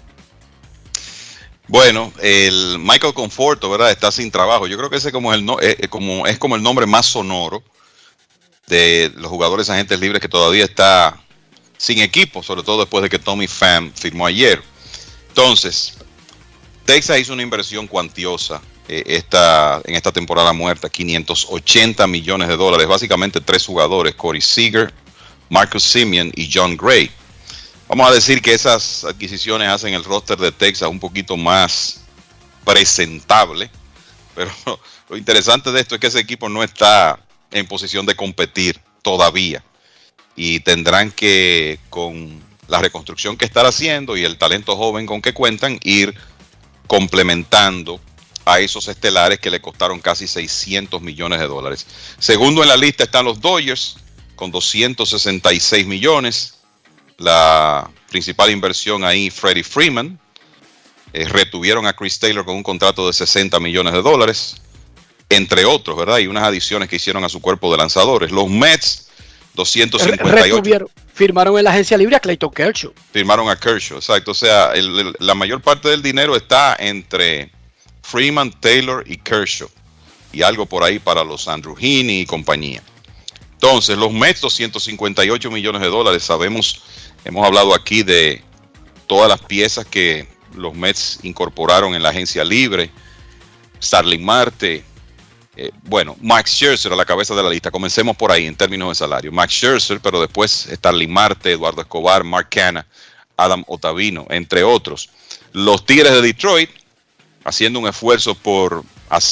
Bueno, el Michael Conforto, ¿verdad? Está sin trabajo. Yo creo que ese como es, el no, eh, como, es como el nombre más sonoro de los jugadores agentes libres que todavía está sin equipo, sobre todo después de que Tommy Pham firmó ayer. Entonces, Texas hizo una inversión cuantiosa eh, esta, en esta temporada muerta, 580 millones de dólares, básicamente tres jugadores, Corey Seager, Marcus Simeon y John Gray. Vamos a decir que esas adquisiciones hacen el roster de Texas un poquito más presentable, pero lo interesante de esto es que ese equipo no está en posición de competir todavía y tendrán que, con la reconstrucción que están haciendo y el talento joven con que cuentan, ir complementando a esos estelares que le costaron casi 600 millones de dólares. Segundo en la lista están los Dodgers con 266 millones la principal inversión ahí, Freddie Freeman. Eh, retuvieron a Chris Taylor con un contrato de 60 millones de dólares, entre otros, ¿verdad? Y unas adiciones que hicieron a su cuerpo de lanzadores. Los Mets, 258. firmaron en la agencia libre a Clayton Kershaw. Firmaron a Kershaw, exacto. O sea, la mayor parte del dinero está entre Freeman, Taylor y Kershaw. Y algo por ahí para los Andrew Heaney y compañía. Entonces, los Mets, 258 millones de dólares. Sabemos Hemos hablado aquí de todas las piezas que los Mets incorporaron en la agencia libre. Starling Marte. Eh, bueno, Max Scherzer a la cabeza de la lista. Comencemos por ahí en términos de salario. Max Scherzer, pero después Starling Marte, Eduardo Escobar, Mark Canna, Adam Otavino, entre otros. Los Tigres de Detroit haciendo un esfuerzo por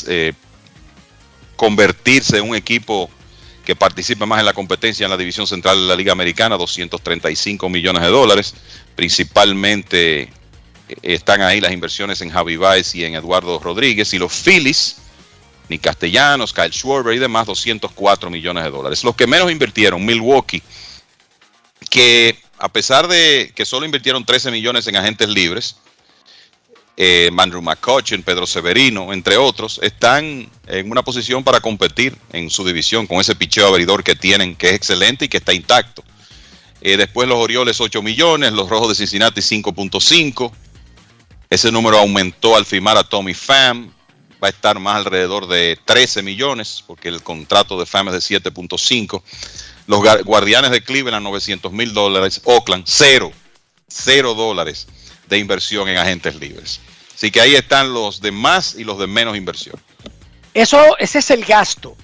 eh, convertirse en un equipo que participa más en la competencia en la división central de la Liga Americana, 235 millones de dólares. Principalmente eh, están ahí las inversiones en Javi Baez y en Eduardo Rodríguez. Y los Phillies, Nick Castellanos, Kyle Schwarber y demás, 204 millones de dólares. Los que menos invirtieron, Milwaukee, que a pesar de que solo invirtieron 13 millones en agentes libres, eh, Andrew McCutcheon, Pedro Severino, entre otros, están en una posición para competir en su división con ese picheo abridor que tienen, que es excelente y que está intacto. Eh, después los Orioles 8 millones, los Rojos de Cincinnati 5.5. Ese número aumentó al firmar a Tommy Pham. Va a estar más alrededor de 13 millones, porque el contrato de Pham es de 7.5. Los Guardianes de Cleveland 900 mil dólares. Oakland cero, cero dólares de inversión en agentes libres. Así que ahí están los de más y los de menos inversión. Eso, ese es el gasto.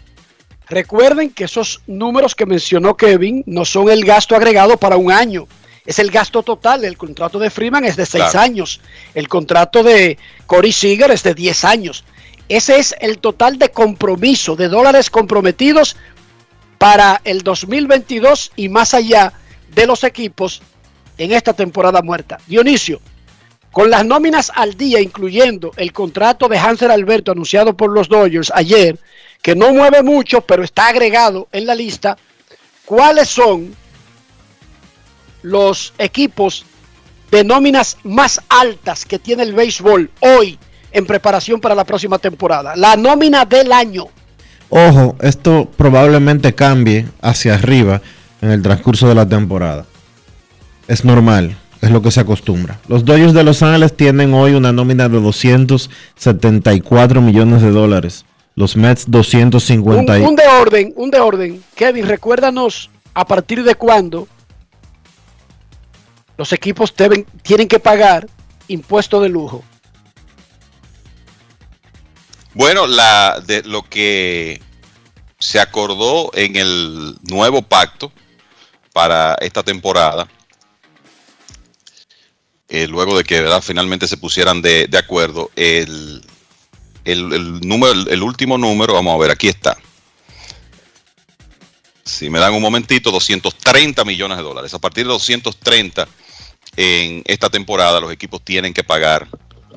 Recuerden que esos números que mencionó Kevin no son el gasto agregado para un año. Es el gasto total. El contrato de Freeman es de seis años. El contrato de Corey Seager es de 10 años. Ese es el total de compromiso, de dólares comprometidos para el 2022 y más allá de los equipos en esta temporada muerta. Dionisio, con las nóminas al día, incluyendo el contrato de Hansel Alberto anunciado por los Dodgers ayer, que no mueve mucho, pero está agregado en la lista, ¿cuáles son los equipos de nóminas más altas que tiene el béisbol hoy en preparación para la próxima temporada? La nómina del año. Ojo, esto probablemente cambie hacia arriba en el transcurso de la temporada. Es normal es lo que se acostumbra. Los Dodgers de Los Ángeles tienen hoy una nómina de 274 millones de dólares. Los Mets 250. Un, un de orden, un de orden. Kevin, recuérdanos a partir de cuándo los equipos deben, tienen que pagar impuesto de lujo. Bueno, la de lo que se acordó en el nuevo pacto para esta temporada eh, luego de que finalmente se pusieran de, acuerdo, el, número, el último número, vamos a ver, aquí está. Si me dan un momentito, 230 millones de dólares. A partir de 230 en esta temporada, los equipos tienen que pagar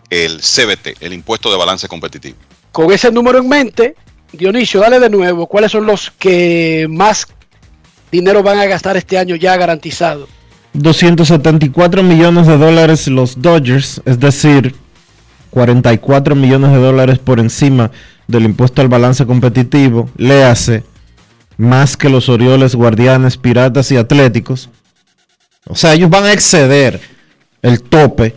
el CBT, el impuesto de balance competitivo. Con ese número en mente, Dionisio, dale de nuevo, ¿cuáles son los que más dinero van a gastar este año ya garantizado? 274 millones de dólares los Dodgers, es decir, 44 millones de dólares por encima del impuesto al balance competitivo, le hace más que los Orioles, Guardianes, Piratas y Atléticos. O sea, ellos van a exceder el tope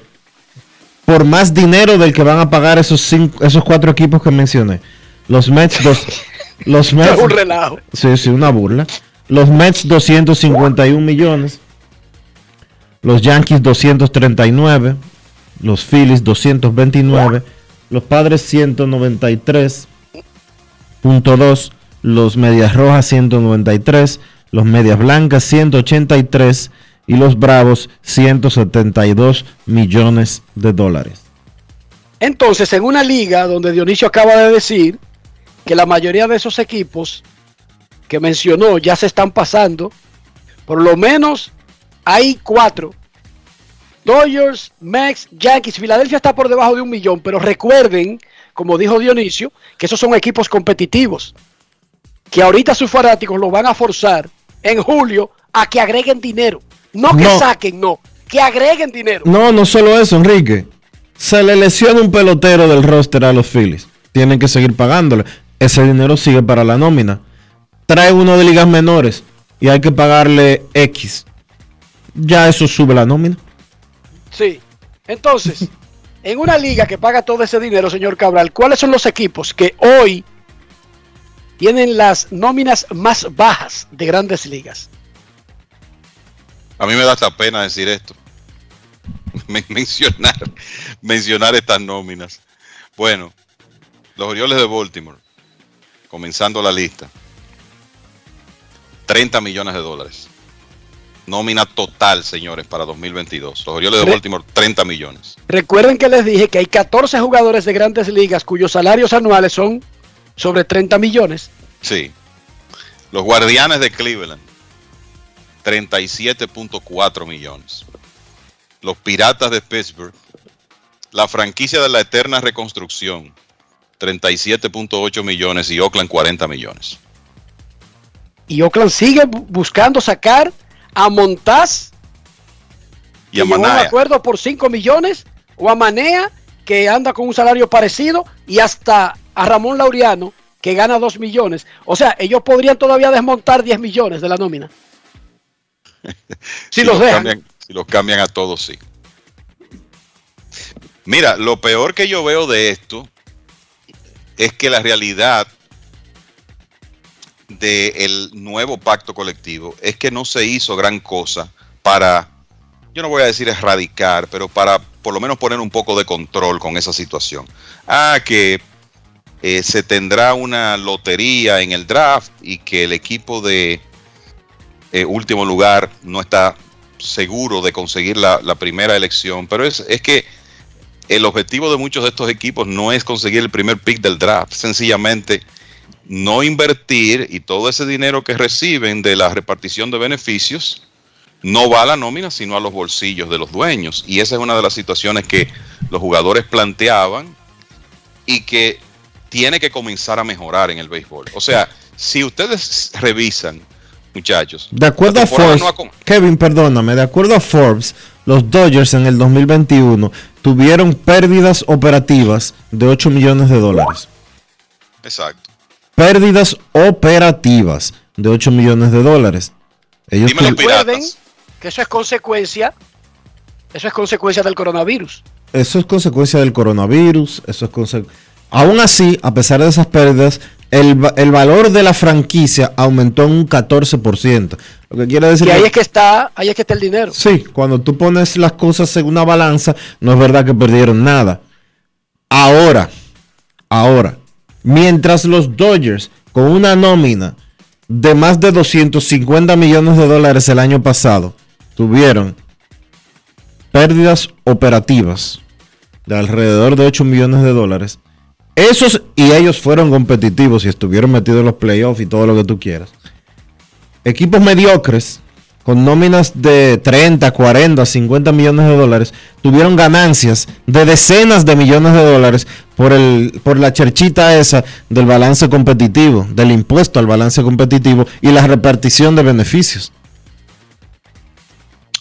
por más dinero del que van a pagar esos, cinco, esos cuatro equipos que mencioné. Los Mets, dos, los Mets, un relajo. Sí, sí, una burla. Los Mets 251 millones los Yankees 239, los Phillies 229, los Padres 193.2, los Medias Rojas 193, los Medias Blancas 183 y los Bravos 172 millones de dólares. Entonces, en una liga donde Dionisio acaba de decir que la mayoría de esos equipos que mencionó ya se están pasando, por lo menos hay cuatro. Dodgers, Max, Yankees, Filadelfia está por debajo de un millón, pero recuerden, como dijo Dionisio, que esos son equipos competitivos, que ahorita sus fanáticos lo van a forzar en julio a que agreguen dinero. No que saquen, no, que agreguen dinero. No, no solo eso, Enrique. Se le lesiona un pelotero del roster a los Phillies. Tienen que seguir pagándole. Ese dinero sigue para la nómina. Trae uno de ligas menores y hay que pagarle X ya eso sube la nómina. Sí. Entonces, en una liga que paga todo ese dinero, señor Cabral, ¿cuáles son los equipos que hoy tienen las nóminas más bajas de grandes ligas? A mí me da hasta pena decir esto. mencionar, mencionar estas nóminas. Bueno, los Orioles de Baltimore, comenzando la lista. 30 millones de dólares. Nómina total, señores, para 2022. Los Orioles de Baltimore, 30 millones. Recuerden que les dije que hay 14 jugadores de grandes ligas cuyos salarios anuales son sobre 30 millones. Sí. Los Guardianes de Cleveland, 37.4 millones. Los Piratas de Pittsburgh, la franquicia de la eterna reconstrucción, 37.8 millones y Oakland 40 millones. Y Oakland sigue bu- buscando sacar a Montaz Y a que llegó a un acuerdo por 5 millones, o a Manea, que anda con un salario parecido, y hasta a Ramón Laureano, que gana 2 millones. O sea, ellos podrían todavía desmontar 10 millones de la nómina. Si los dejan. cambian, si los cambian a todos, sí. Mira, lo peor que yo veo de esto es que la realidad del nuevo pacto colectivo es que no se hizo gran cosa para, yo no voy a decir erradicar, pero para por lo menos poner un poco de control con esa situación. Ah, que eh, se tendrá una lotería en el draft y que el equipo de eh, último lugar no está seguro de conseguir la, la primera elección, pero es, es que el objetivo de muchos de estos equipos no es conseguir el primer pick del draft, sencillamente no invertir y todo ese dinero que reciben de la repartición de beneficios no va a la nómina, sino a los bolsillos de los dueños. Y esa es una de las situaciones que los jugadores planteaban y que tiene que comenzar a mejorar en el béisbol. O sea, si ustedes revisan, muchachos, De acuerdo a Forbes, no ha com- Kevin, perdóname, de acuerdo a Forbes, los Dodgers en el 2021 tuvieron pérdidas operativas de 8 millones de dólares. Exacto. Pérdidas operativas de 8 millones de dólares. Ellos tu- Recuerden que eso es consecuencia, eso es consecuencia del coronavirus. Eso es consecuencia del coronavirus, eso es conse- Aún así, a pesar de esas pérdidas, el, el valor de la franquicia aumentó en un 14%. Lo que quiere decir Y ahí que- es que está, ahí es que está el dinero. Sí, cuando tú pones las cosas en una balanza, no es verdad que perdieron nada. Ahora, ahora, mientras los Dodgers, con una nómina de más de 250 millones de dólares el año pasado, tuvieron pérdidas operativas de alrededor de 8 millones de dólares, esos y ellos fueron competitivos y estuvieron metidos en los playoffs y todo lo que tú quieras. Equipos mediocres con nóminas de 30, 40, 50 millones de dólares tuvieron ganancias de decenas de millones de dólares por el por la cherchita esa del balance competitivo, del impuesto al balance competitivo y la repartición de beneficios.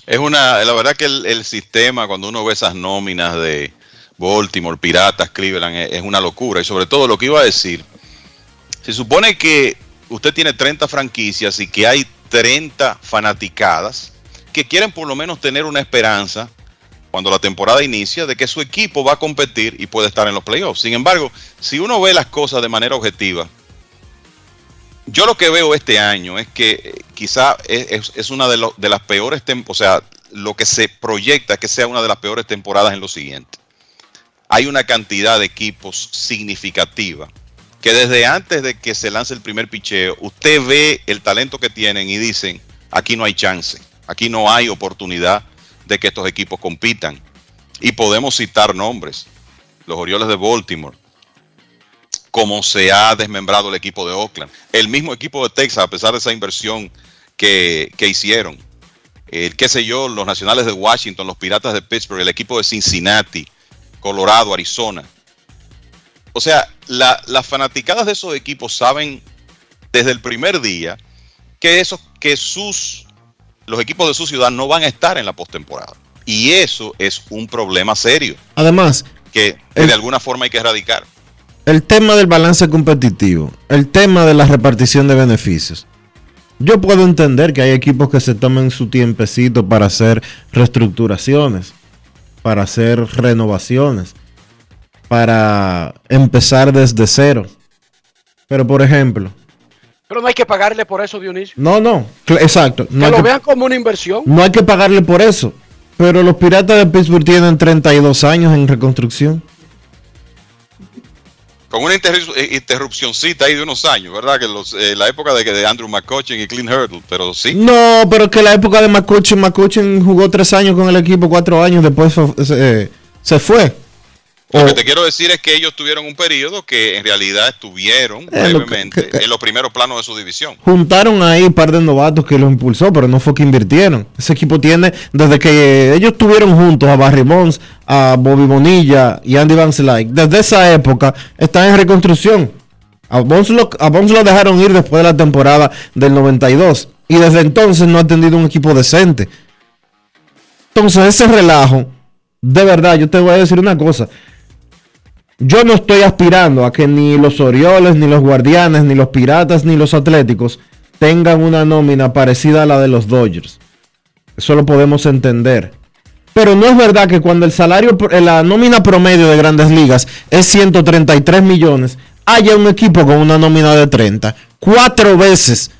Es una, la verdad que el, el sistema, cuando uno ve esas nóminas de Baltimore, Piratas, Cleveland, es, una locura. Y sobre todo lo que iba a decir, se supone que usted tiene 30 franquicias y que hay 30 fanaticadas que quieren por lo menos tener una esperanza cuando la temporada inicia de que su equipo va a competir y puede estar en los playoffs. Sin embargo, si uno ve las cosas de manera objetiva, yo lo que veo este año es que eh, quizá es, una de, lo- de las peores, tem- o sea, lo que se proyecta es que sea una de las peores temporadas en lo siguiente. Hay una cantidad de equipos significativa que desde antes de que se lance el primer picheo, usted ve el talento que tienen y dicen, aquí no hay chance, aquí no hay oportunidad de que estos equipos compitan. Y podemos citar nombres, los Orioles de Baltimore, como se ha desmembrado el equipo de Oakland. El mismo equipo de Texas, a pesar de esa inversión que, que hicieron. El qué sé yo, los nacionales de Washington, los piratas de Pittsburgh, el equipo de Cincinnati, Colorado, Arizona. O sea, la- las fanaticadas de esos equipos saben desde el primer día que, esos, que sus, los equipos de su ciudad no van a estar en la postemporada. Y eso es un problema serio Además, que, que El- de alguna forma hay que erradicar. el tema del balance competitivo, el tema de la repartición de beneficios. Yo puedo entender que hay equipos que se tomen su tiempecito para hacer reestructuraciones, para hacer renovaciones, para empezar desde cero. Pero por ejemplo, Pero no hay que pagarle por eso, Dionisio. no, no, exacto, no que lo que, vean como una inversión. no hay que pagarle por eso. Pero los Piratas de Pittsburgh tienen 32 años en reconstrucción. Con una eh, interrupcioncita ahí de unos años, ¿verdad? Que los, eh, la época de, de Andrew McCutcheon y Clint Hurdle, pero sí. No, pero que la época de McCutcheon, McCutcheon jugó tres años con el equipo, cuatro años, después se, se fue. Lo que te quiero decir es que ellos tuvieron un periodo que en realidad estuvieron Eh, lo que- brevemente que- en los primeros planos de su división. juntaron ahí un par de novatos que los impulsó, pero no fue que invirtieron. Ese equipo tiene, desde que ellos tuvieron juntos a Barry Bonds, a Bobby Bonilla y Andy Van Slyke, desde esa época están en reconstrucción. A Bonds, lo, a Bonds lo dejaron ir después de la temporada del 92 y desde entonces no ha tenido un equipo decente. Entonces ese relajo, de verdad, yo te voy a decir una cosa. Yo no estoy aspirando a que ni los Orioles, ni los Guardianes, ni los Piratas, ni los Atléticos tengan una nómina parecida a la de los Dodgers. Eso lo podemos entender. Pero no es verdad que cuando el salario, la nómina promedio de grandes ligas es 133 millones, haya un equipo con una nómina de 30. Cuatro veces.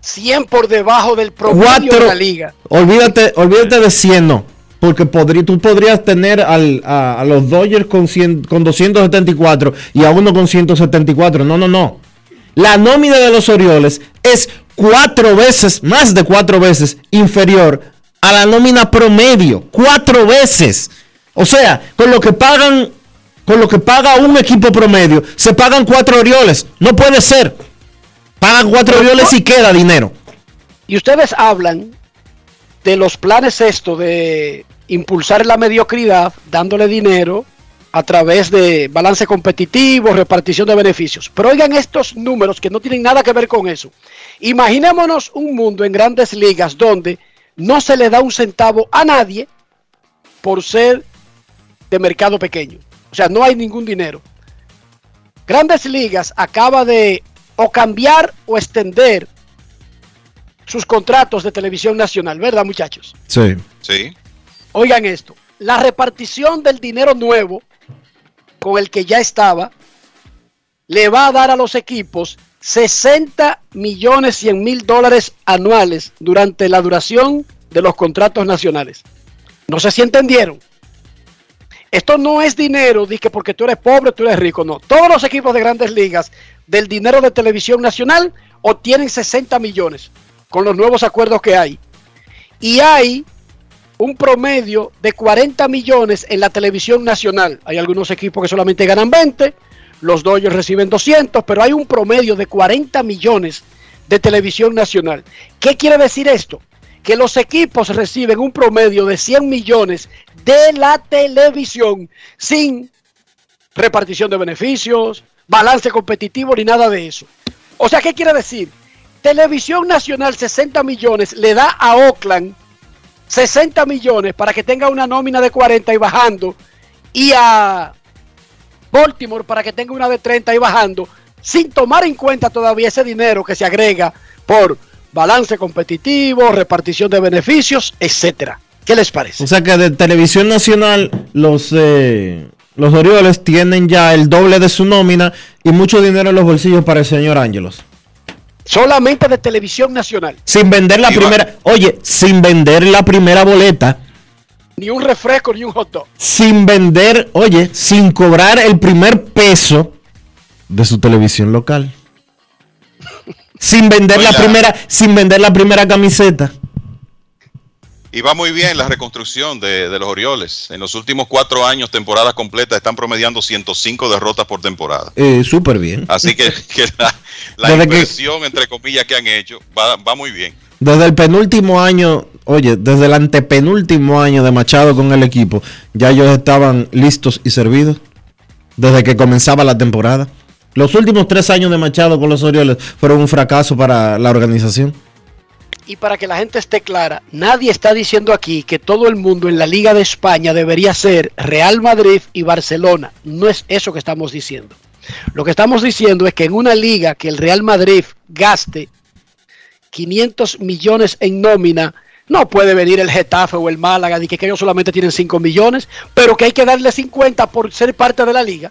100 por debajo del promedio Cuatro. de la liga. Olvídate, olvídate de 100, no. Porque podrí- tú podrías tener al- a, a los Dodgers con, 100 con 274 y a uno con 174. No, no, no. La nómina de los Orioles es cuatro veces, más de cuatro veces inferior a la nómina promedio. Cuatro veces. O sea, con lo que pagan, con lo que paga un equipo promedio, se pagan cuatro Orioles. No puede ser. Pagan cuatro Orioles y queda dinero. Y ustedes hablan de los planes esto de impulsar la mediocridad dándole dinero a través de balance competitivo, repartición de beneficios. Pero oigan estos números que no tienen nada que ver con eso. Imaginémonos un mundo en grandes ligas donde no se le da un centavo a nadie por ser de mercado pequeño. O sea, no hay ningún dinero. Grandes Ligas acaba de o cambiar o extender sus contratos de televisión nacional, ¿verdad muchachos? Sí. Sí. Oigan esto, la repartición del dinero nuevo con el que ya estaba le va a dar a los equipos 60 millones 100 mil dólares anuales durante la duración de los contratos nacionales. No sé si entendieron. Esto no es dinero que porque tú eres pobre, tú eres rico. No. Todos los equipos de grandes ligas del dinero de televisión nacional obtienen 60 millones con los nuevos acuerdos que hay. Y hay un promedio de 40 millones en la televisión nacional. Hay algunos equipos que solamente ganan 20, los Dodgers reciben 200, pero hay un promedio de 40 millones de televisión nacional. ¿Qué quiere decir esto? Que los equipos reciben un promedio de 100 millones de la televisión sin repartición de beneficios, balance competitivo ni nada de eso. O sea, ¿qué quiere decir? Televisión Nacional 60 millones le da a Oakland 60 millones para que tenga una nómina de 40 y bajando y a Baltimore para que tenga una de 30 y bajando sin tomar en cuenta todavía ese dinero que se agrega por balance competitivo, repartición de beneficios, etcétera. ¿Qué les parece? O sea que de televisión nacional los eh, los Orioles tienen ya el doble de su nómina y mucho dinero en los bolsillos para el señor Ángelos. Solamente de televisión nacional. Sin vender la Y va- primera, oye, sin vender la primera boleta, Ni un refresco ni un hot dog. sin vender, oye, sin cobrar el primer peso de su televisión local. Sin vender la primera, sin vender la primera camiseta. Y va muy bien la reconstrucción de, de los Orioles. En los últimos cuatro años, temporadas completas, están promediando 105 derrotas por temporada. Eh, Súper bien. Así que, que la, la que- inversión, entre comillas, que han hecho va, va muy bien. Desde el penúltimo año, oye, desde el antepenúltimo año de Machado con el equipo, ya ellos estaban listos y servidos. Desde que comenzaba la temporada. Los últimos tres años de Machado con los Orioles fueron un fracaso para la organización. Y para que la gente esté clara, nadie está diciendo aquí que todo el mundo en la Liga de España debería ser Real Madrid y Barcelona. No es eso que estamos diciendo. Lo que estamos diciendo es que en una liga que el Real Madrid gaste 500 millones en nómina, no puede venir el Getafe o el Málaga y que, que ellos solamente tienen 5 millones, pero que hay que darle 50 por ser parte de la liga.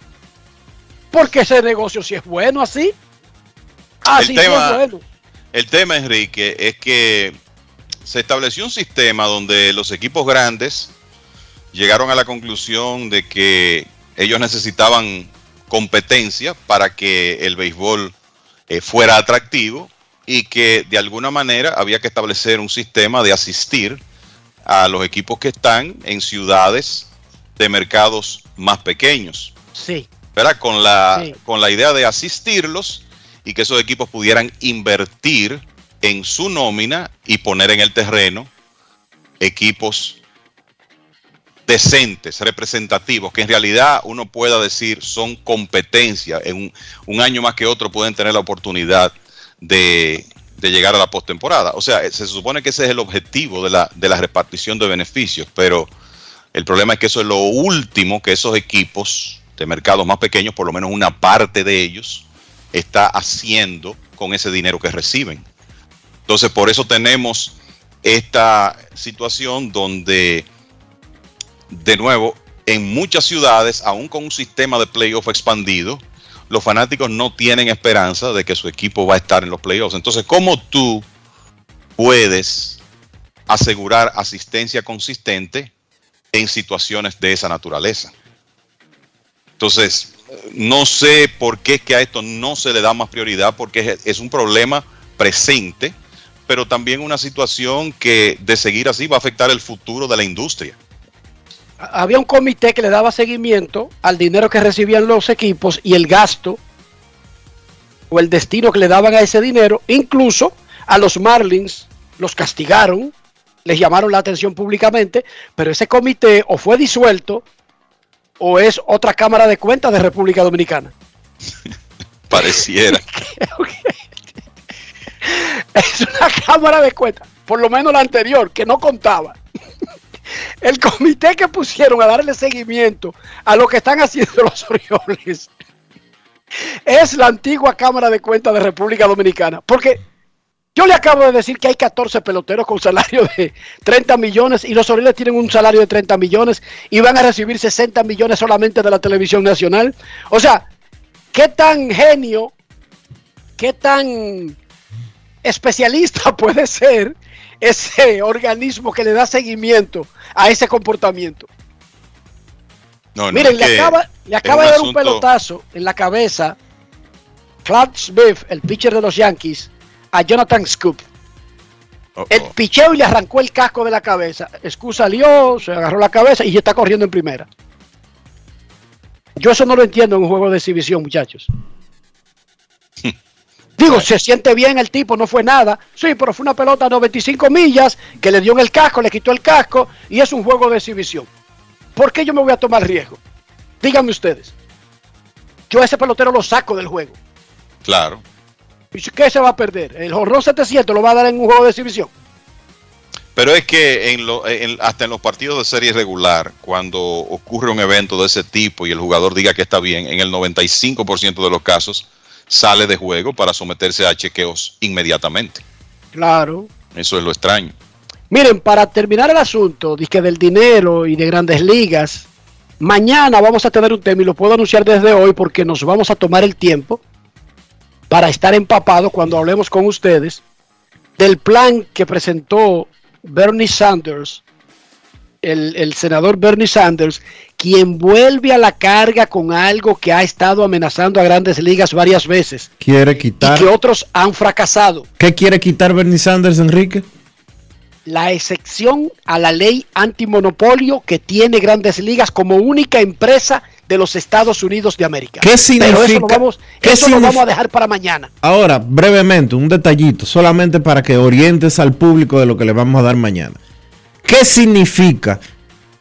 Porque ese negocio si es bueno así. Así El sí es bueno. El tema, Enrique, es que se estableció un sistema donde los equipos grandes llegaron a la conclusión de que ellos necesitaban competencia para que el béisbol eh, fuera atractivo y que de alguna manera había que establecer un sistema de asistir a los equipos que están en ciudades de mercados más pequeños. Sí. ¿verdad? Con la, Sí. con la idea de asistirlos y que esos equipos pudieran invertir en su nómina y poner en el terreno equipos decentes, representativos, que en realidad uno pueda decir son competencia. En un, año más que otro pueden tener la oportunidad de, de llegar a la postemporada. O sea, se supone que ese es el objetivo de la, de la repartición de beneficios, pero el problema es que eso es lo último que esos equipos de mercados más pequeños, por lo menos una parte de ellos, está haciendo con ese dinero que reciben. Entonces, por eso tenemos esta situación donde, de nuevo, en muchas ciudades, aún con un sistema de playoff expandido, los fanáticos no tienen esperanza de que su equipo va a estar en los playoffs. Entonces, ¿cómo tú puedes asegurar asistencia consistente en situaciones de esa naturaleza? Entonces, no sé por qué es que a esto no se le da más prioridad, porque es, es un problema presente, pero también una situación que de seguir así va a afectar el futuro de la industria. Había un comité que le daba seguimiento al dinero que recibían los equipos y el gasto o el destino que le daban a ese dinero. Incluso a los Marlins los castigaron, les llamaron la atención públicamente, pero ese comité o fue disuelto o es otra Cámara de Cuentas de República Dominicana. Pareciera. Es una Cámara de Cuentas, por lo menos la anterior, que no contaba. El comité que pusieron a darle seguimiento a lo que están haciendo los Orioles es la antigua Cámara de Cuentas de República Dominicana. Porque yo le acabo de decir que hay 14 peloteros con salario de 30 millones y los Orioles tienen un salario de 30 millones y van a recibir 60 millones solamente de la televisión nacional. O sea, ¿qué tan genio, qué tan especialista puede ser ese organismo que le da seguimiento a ese comportamiento? No, no, Miren, le acaba, le acaba de dar un pelotazo en la cabeza Clark Smith, el pitcher de los Yankees, a Jonathan Scoop. Oh, El picheo y le arrancó el casco de la cabeza. Scoop salió, se agarró la cabeza y ya está corriendo en primera. Yo eso no lo entiendo en un juego de exhibición, muchachos. Digo, se siente bien el tipo, no fue nada. Sí, pero fue una pelota a 95 millas que le dio en el casco, le quitó el casco y es un juego de exhibición. ¿Por qué yo me voy a tomar riesgo? Díganme ustedes. Yo a ese pelotero lo saco del juego. Claro. ¿Y qué se va a perder? ¿El jorrón 700 lo va a dar en un juego de exhibición? Pero es que en lo- en- hasta en los partidos de serie regular, cuando ocurre un evento de ese tipo y el jugador diga que está bien, en el 95% de los casos sale de juego para someterse a chequeos inmediatamente. Claro. Eso es lo extraño. Miren, para terminar el asunto dizque del dinero y de grandes ligas, mañana vamos a tener un tema y lo puedo anunciar desde hoy porque nos vamos a tomar el tiempo para estar empapados cuando hablemos con ustedes del plan que presentó Bernie Sanders, el, el senador Bernie Sanders, quien vuelve a la carga con algo que ha estado amenazando a grandes ligas varias veces Quiere y quitar. que otros han fracasado. ¿Qué quiere quitar Bernie Sanders, Enrique? la excepción a la ley antimonopolio que tiene Grandes Ligas como única empresa de los Estados Unidos de América. ¿Qué Pero eso, lo significa- vamos, qué eso lo vamos a dejar para mañana. Ahora, brevemente, un detallito, solamente para que orientes al público de lo que le vamos a dar mañana. ¿Qué significa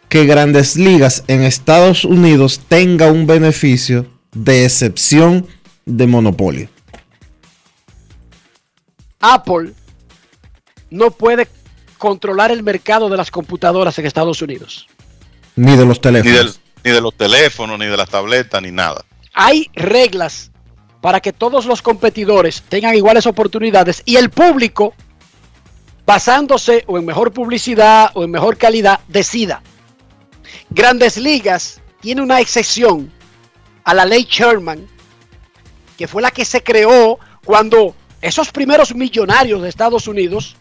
que Grandes Ligas en Estados Unidos tenga un beneficio de excepción de monopolio? Apple no puede controlar el mercado de las computadoras en Estados Unidos. Ni de los Ni, teléfonos. Ni de los teléfonos, ni de las tabletas, ni nada. Hay reglas para que todos los competidores tengan iguales oportunidades y el público, basándose o en mejor publicidad o en mejor calidad, decida. Grandes Ligas tiene una excepción a la ley Sherman, que fue la que se creó cuando esos primeros millonarios de Estados Unidos,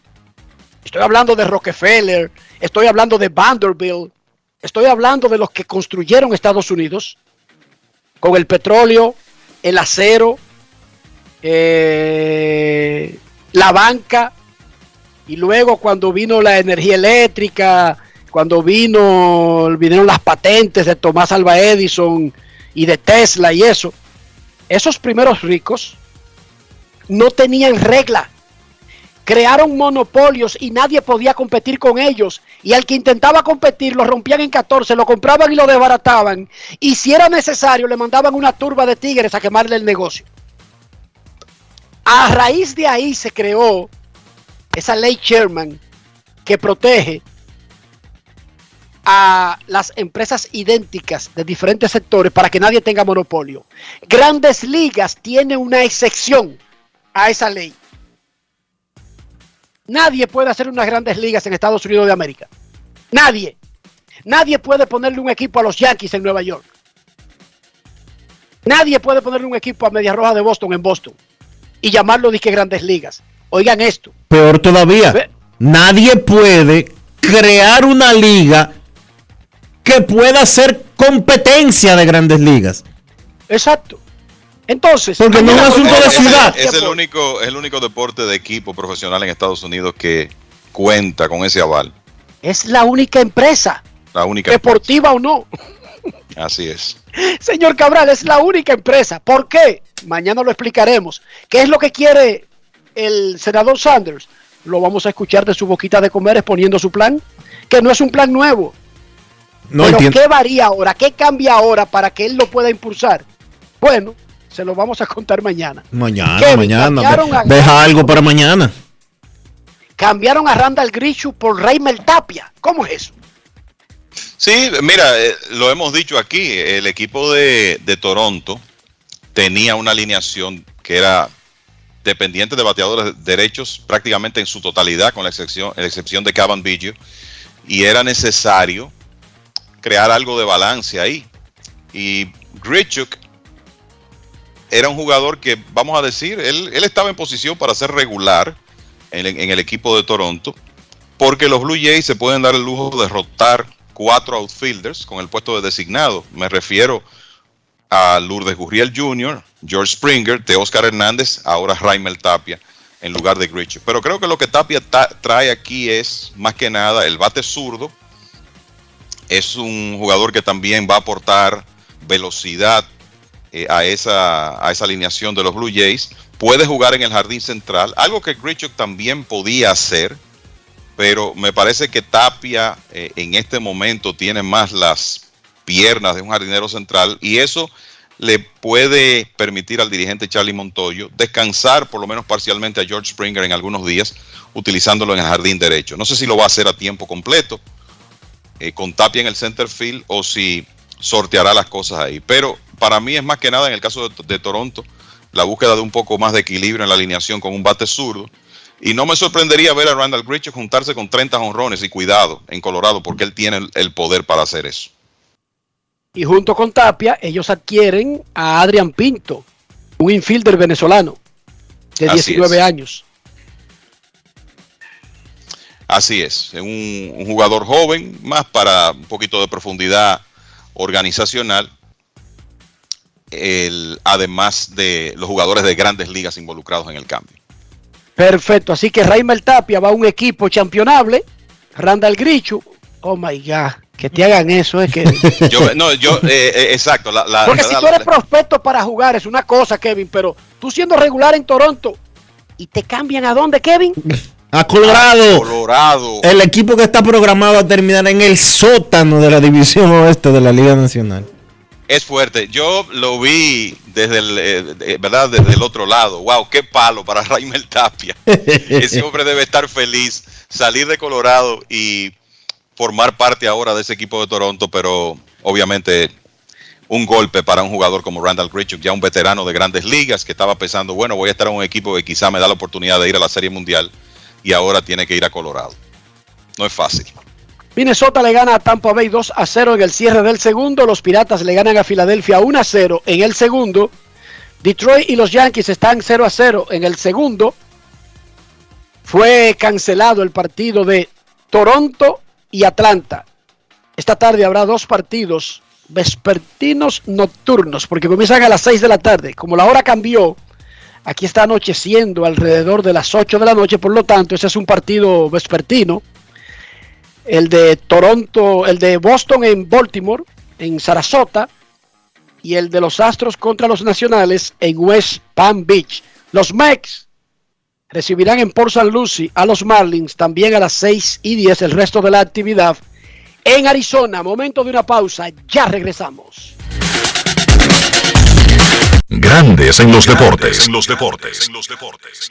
estoy hablando de Rockefeller, estoy hablando de Vanderbilt, estoy hablando de los que construyeron Estados Unidos, con el petróleo, el acero, eh, la banca, y luego cuando vino la energía eléctrica cuando vino, vinieron las patentes de Tomás Alba Edison y de Tesla y eso, esos primeros ricos no tenían regla. Crearon monopolios y nadie podía competir con ellos. Y al que intentaba competir lo rompían en 14, lo compraban y lo desbarataban. Y si era necesario le mandaban una turba de tigres a quemarle el negocio. A raíz de ahí se creó esa ley Sherman que protege a las empresas idénticas de diferentes sectores para que nadie tenga monopolio. Grandes Ligas tiene una excepción a esa ley. Nadie puede hacer unas grandes ligas en Estados Unidos de América. Nadie. Nadie puede ponerle un equipo a los Yankees en Nueva York. Nadie puede ponerle un equipo a Media Roja de Boston en Boston y llamarlo de que grandes ligas. Oigan esto. Peor todavía, Ve- nadie puede crear una liga que pueda ser competencia de grandes ligas. Exacto. Entonces, Porque no es un asunto de ciudad. Es, el único, es el único deporte de equipo profesional en Estados Unidos que cuenta con ese aval. es la única empresa, La única. deportiva o no. Así es. Señor Cabral, es la única empresa. ¿Por qué? Mañana lo explicaremos. ¿Qué es lo que quiere el senador Sanders? Lo vamos a escuchar de su boquita de comer exponiendo su plan, que no es un plan nuevo. No Pero entiendo. ¿qué varía ahora? ¿Qué cambia ahora para que él lo pueda impulsar? Bueno, se lo vamos a contar mañana. Mañana, Kevin, mañana. a- Deja algo para mañana. Cambiaron a Randall Grishu por Raimel Tapia. ¿Cómo es eso? Sí, mira, eh, lo hemos dicho aquí, el equipo de, de Toronto tenía una alineación que era dependiente de bateadores derechos prácticamente en su totalidad, con la excepción, la excepción de Cavan Biggio, y era necesario crear algo de balance ahí. Y Grichuk era un jugador que, vamos a decir, él, él estaba en posición para ser regular en, el equipo de Toronto, porque los Blue Jays se pueden dar el lujo de rotar cuatro outfielders con el puesto de designado. Me refiero a Lourdes Gurriel Jr., George Springer, de Oscar Hernández, ahora Raimel Tapia en lugar de Grichuk. Pero creo que lo que Tapia ta- trae aquí es más que nada el bate zurdo. Es un jugador que también va a aportar velocidad eh, a, esa, a esa alineación de los Blue Jays. Puede jugar en el jardín central, algo que Grichuk también podía hacer, pero me parece que Tapia eh, en este momento tiene más las piernas de un jardinero central y eso le puede permitir al dirigente Charlie Montoyo descansar por lo menos parcialmente a George Springer en algunos días utilizándolo en el jardín derecho. No sé si lo va a hacer a tiempo completo eh, con Tapia en el center field o si sorteará las cosas ahí. Pero para mí es más que nada en el caso de, de Toronto la búsqueda de un poco más de equilibrio en la alineación con un bate zurdo. Y no me sorprendería ver a Randall Grichuk juntarse con 30 honrones y cuidado en Colorado porque él tiene el, poder para hacer eso. Y junto con Tapia, ellos adquieren a Adrian Pinto, un infielder venezolano de Así 19 es. años. Así es, es un, un jugador joven, más para un poquito de profundidad organizacional, el, además de los jugadores de grandes ligas involucrados en el cambio. Perfecto, así que Raimel Tapia va a un equipo championable, Randall Grichu, oh my God, que te hagan eso es que... Yo, no, yo, eh, eh, exacto. La, la- Porque la- si la- tú eres prospecto para jugar es una cosa, Kevin, pero tú siendo regular en Toronto y te cambian a dónde, Kevin? A Colorado. Colorado. El equipo que está programado a terminar en el sótano de la división oeste de la Liga Nacional. Es fuerte. Yo lo vi desde el, eh, de- ¿verdad? Desde el otro lado. Wow, qué palo para Raimel Tapia. Ese hombre debe estar feliz salir de Colorado y formar parte ahora de ese equipo de Toronto, pero obviamente un golpe para un jugador como Randall Grichuk, ya un veterano de grandes ligas que estaba pensando, bueno, voy a estar en un equipo que quizá me da la oportunidad de ir a la Serie Mundial y ahora tiene que ir a Colorado. No es fácil. Minnesota le gana a Tampa Bay 2 a 0 en el cierre del segundo. Los Piratas le ganan a Filadelfia 1 a 0 en el segundo. Detroit y los Yankees están 0 a 0 en el segundo. Fue cancelado el partido de Toronto y Atlanta. Esta tarde habrá dos partidos vespertinos nocturnos porque comienzan a las 6 de la tarde. Como la hora cambió, aquí está anocheciendo alrededor de las 8 de la noche, por lo tanto, ese es un partido vespertino. El de Toronto, el de Boston en Baltimore, en Sarasota, y el de los Astros contra los Nacionales en West Palm Beach. Los Mex recibirán en Port St. Lucie a los Marlins también a las 6 y 10 el resto de la actividad en Arizona. Momento de una pausa, ya regresamos. Grandes en los deportes. En los deportes. En los deportes.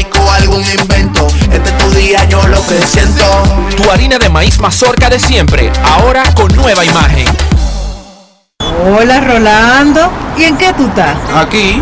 algún invento. Este es tu día, yo lo que siento. Tu harina de maíz mazorca de siempre, ahora con nueva imagen. Hola Rolando, ¿y en qué tú estás? Aquí,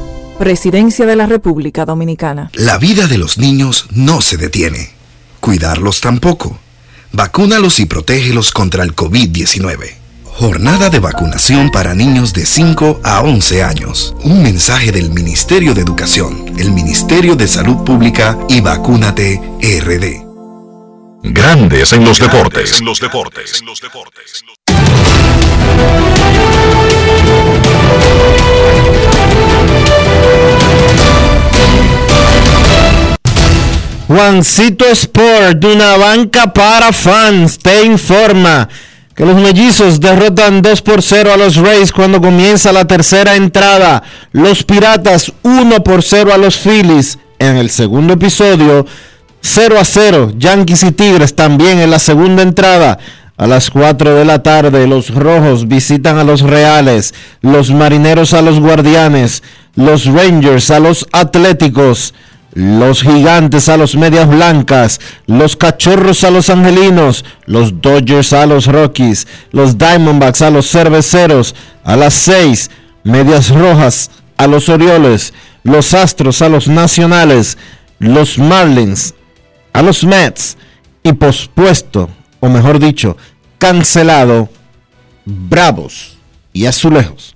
Presidencia de la República Dominicana. La vida de los niños no se detiene. Cuidarlos tampoco. Vacúnalos y protégelos contra el COVID-19. Jornada de vacunación para niños de 5 a 11 años. Un mensaje del Ministerio de Educación, el Ministerio de Salud Pública y Vacúnate RD. Grandes en los deportes. En los deportes. En los deportes. Juancito Sport, de una banca para fans, te informa que los mellizos derrotan 2 por 0 a los Rays cuando comienza la tercera entrada. Los Piratas 1 por 0 a los Phillies en el segundo episodio. 0 a 0, Yankees y Tigres también en la segunda entrada. A las 4 de la tarde, los Rojos visitan a los Reales, los Marineros a los Guardianes, los Rangers a los Atléticos, los Gigantes a los Medias Blancas, los Cachorros a los Angelinos, los Dodgers a los Rockies, los Diamondbacks a los Cerveceros, a las 6, Medias Rojas a los Orioles, los Astros a los Nacionales, los Marlins a los Mets y pospuesto, o mejor dicho, cancelado, Bravos y Azulejos.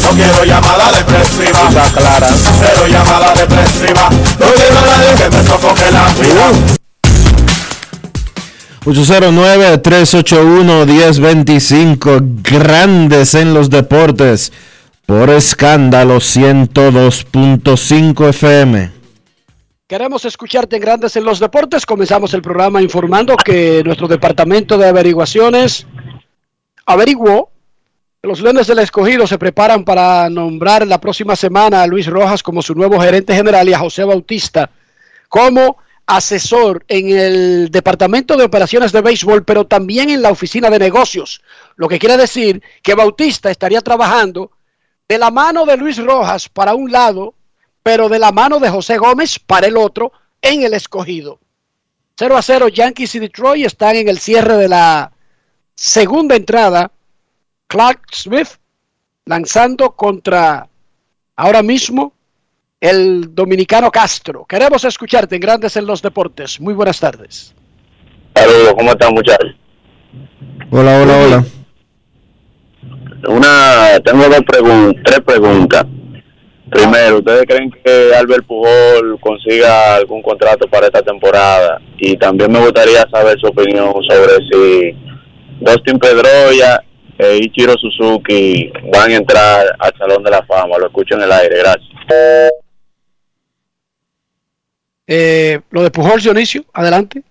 No quiero llamada depresiva. clara. Cero llamada depresiva. No quiero a nadie que me sofoque la vida. 809-381-1025, grandes en los deportes, por escándalo 102.5 FM. Queremos escucharte en Grandes en los Deportes. Comenzamos el programa informando que nuestro departamento de averiguaciones averiguó los Leones del Escogido se preparan para nombrar la próxima semana a Luis Rojas como su nuevo gerente general y a José Bautista como asesor en el Departamento de Operaciones de Béisbol, pero también en la Oficina de Negocios. Lo que quiere decir que Bautista estaría trabajando de la mano de Luis Rojas para un lado, pero de la mano de José Gómez para el otro en el escogido. 0 a 0 Yankees y Detroit están en el cierre de la segunda entrada. Clark Smith lanzando contra ahora mismo el dominicano Castro. Queremos escucharte en Grandes en los Deportes. Muy buenas tardes. Saludos, ¿cómo están muchachos? Hola, hola, hola. Una, tengo dos preguntas, tres preguntas. Primero, ¿ustedes creen que Albert Pujol consiga algún contrato para esta temporada? Y también me gustaría saber su opinión sobre si Dustin Pedroya e Ichiro Suzuki van a entrar al Salón de la Fama. Lo escucho en el aire, gracias. Eh, lo de Pujols, Dionisio, adelante.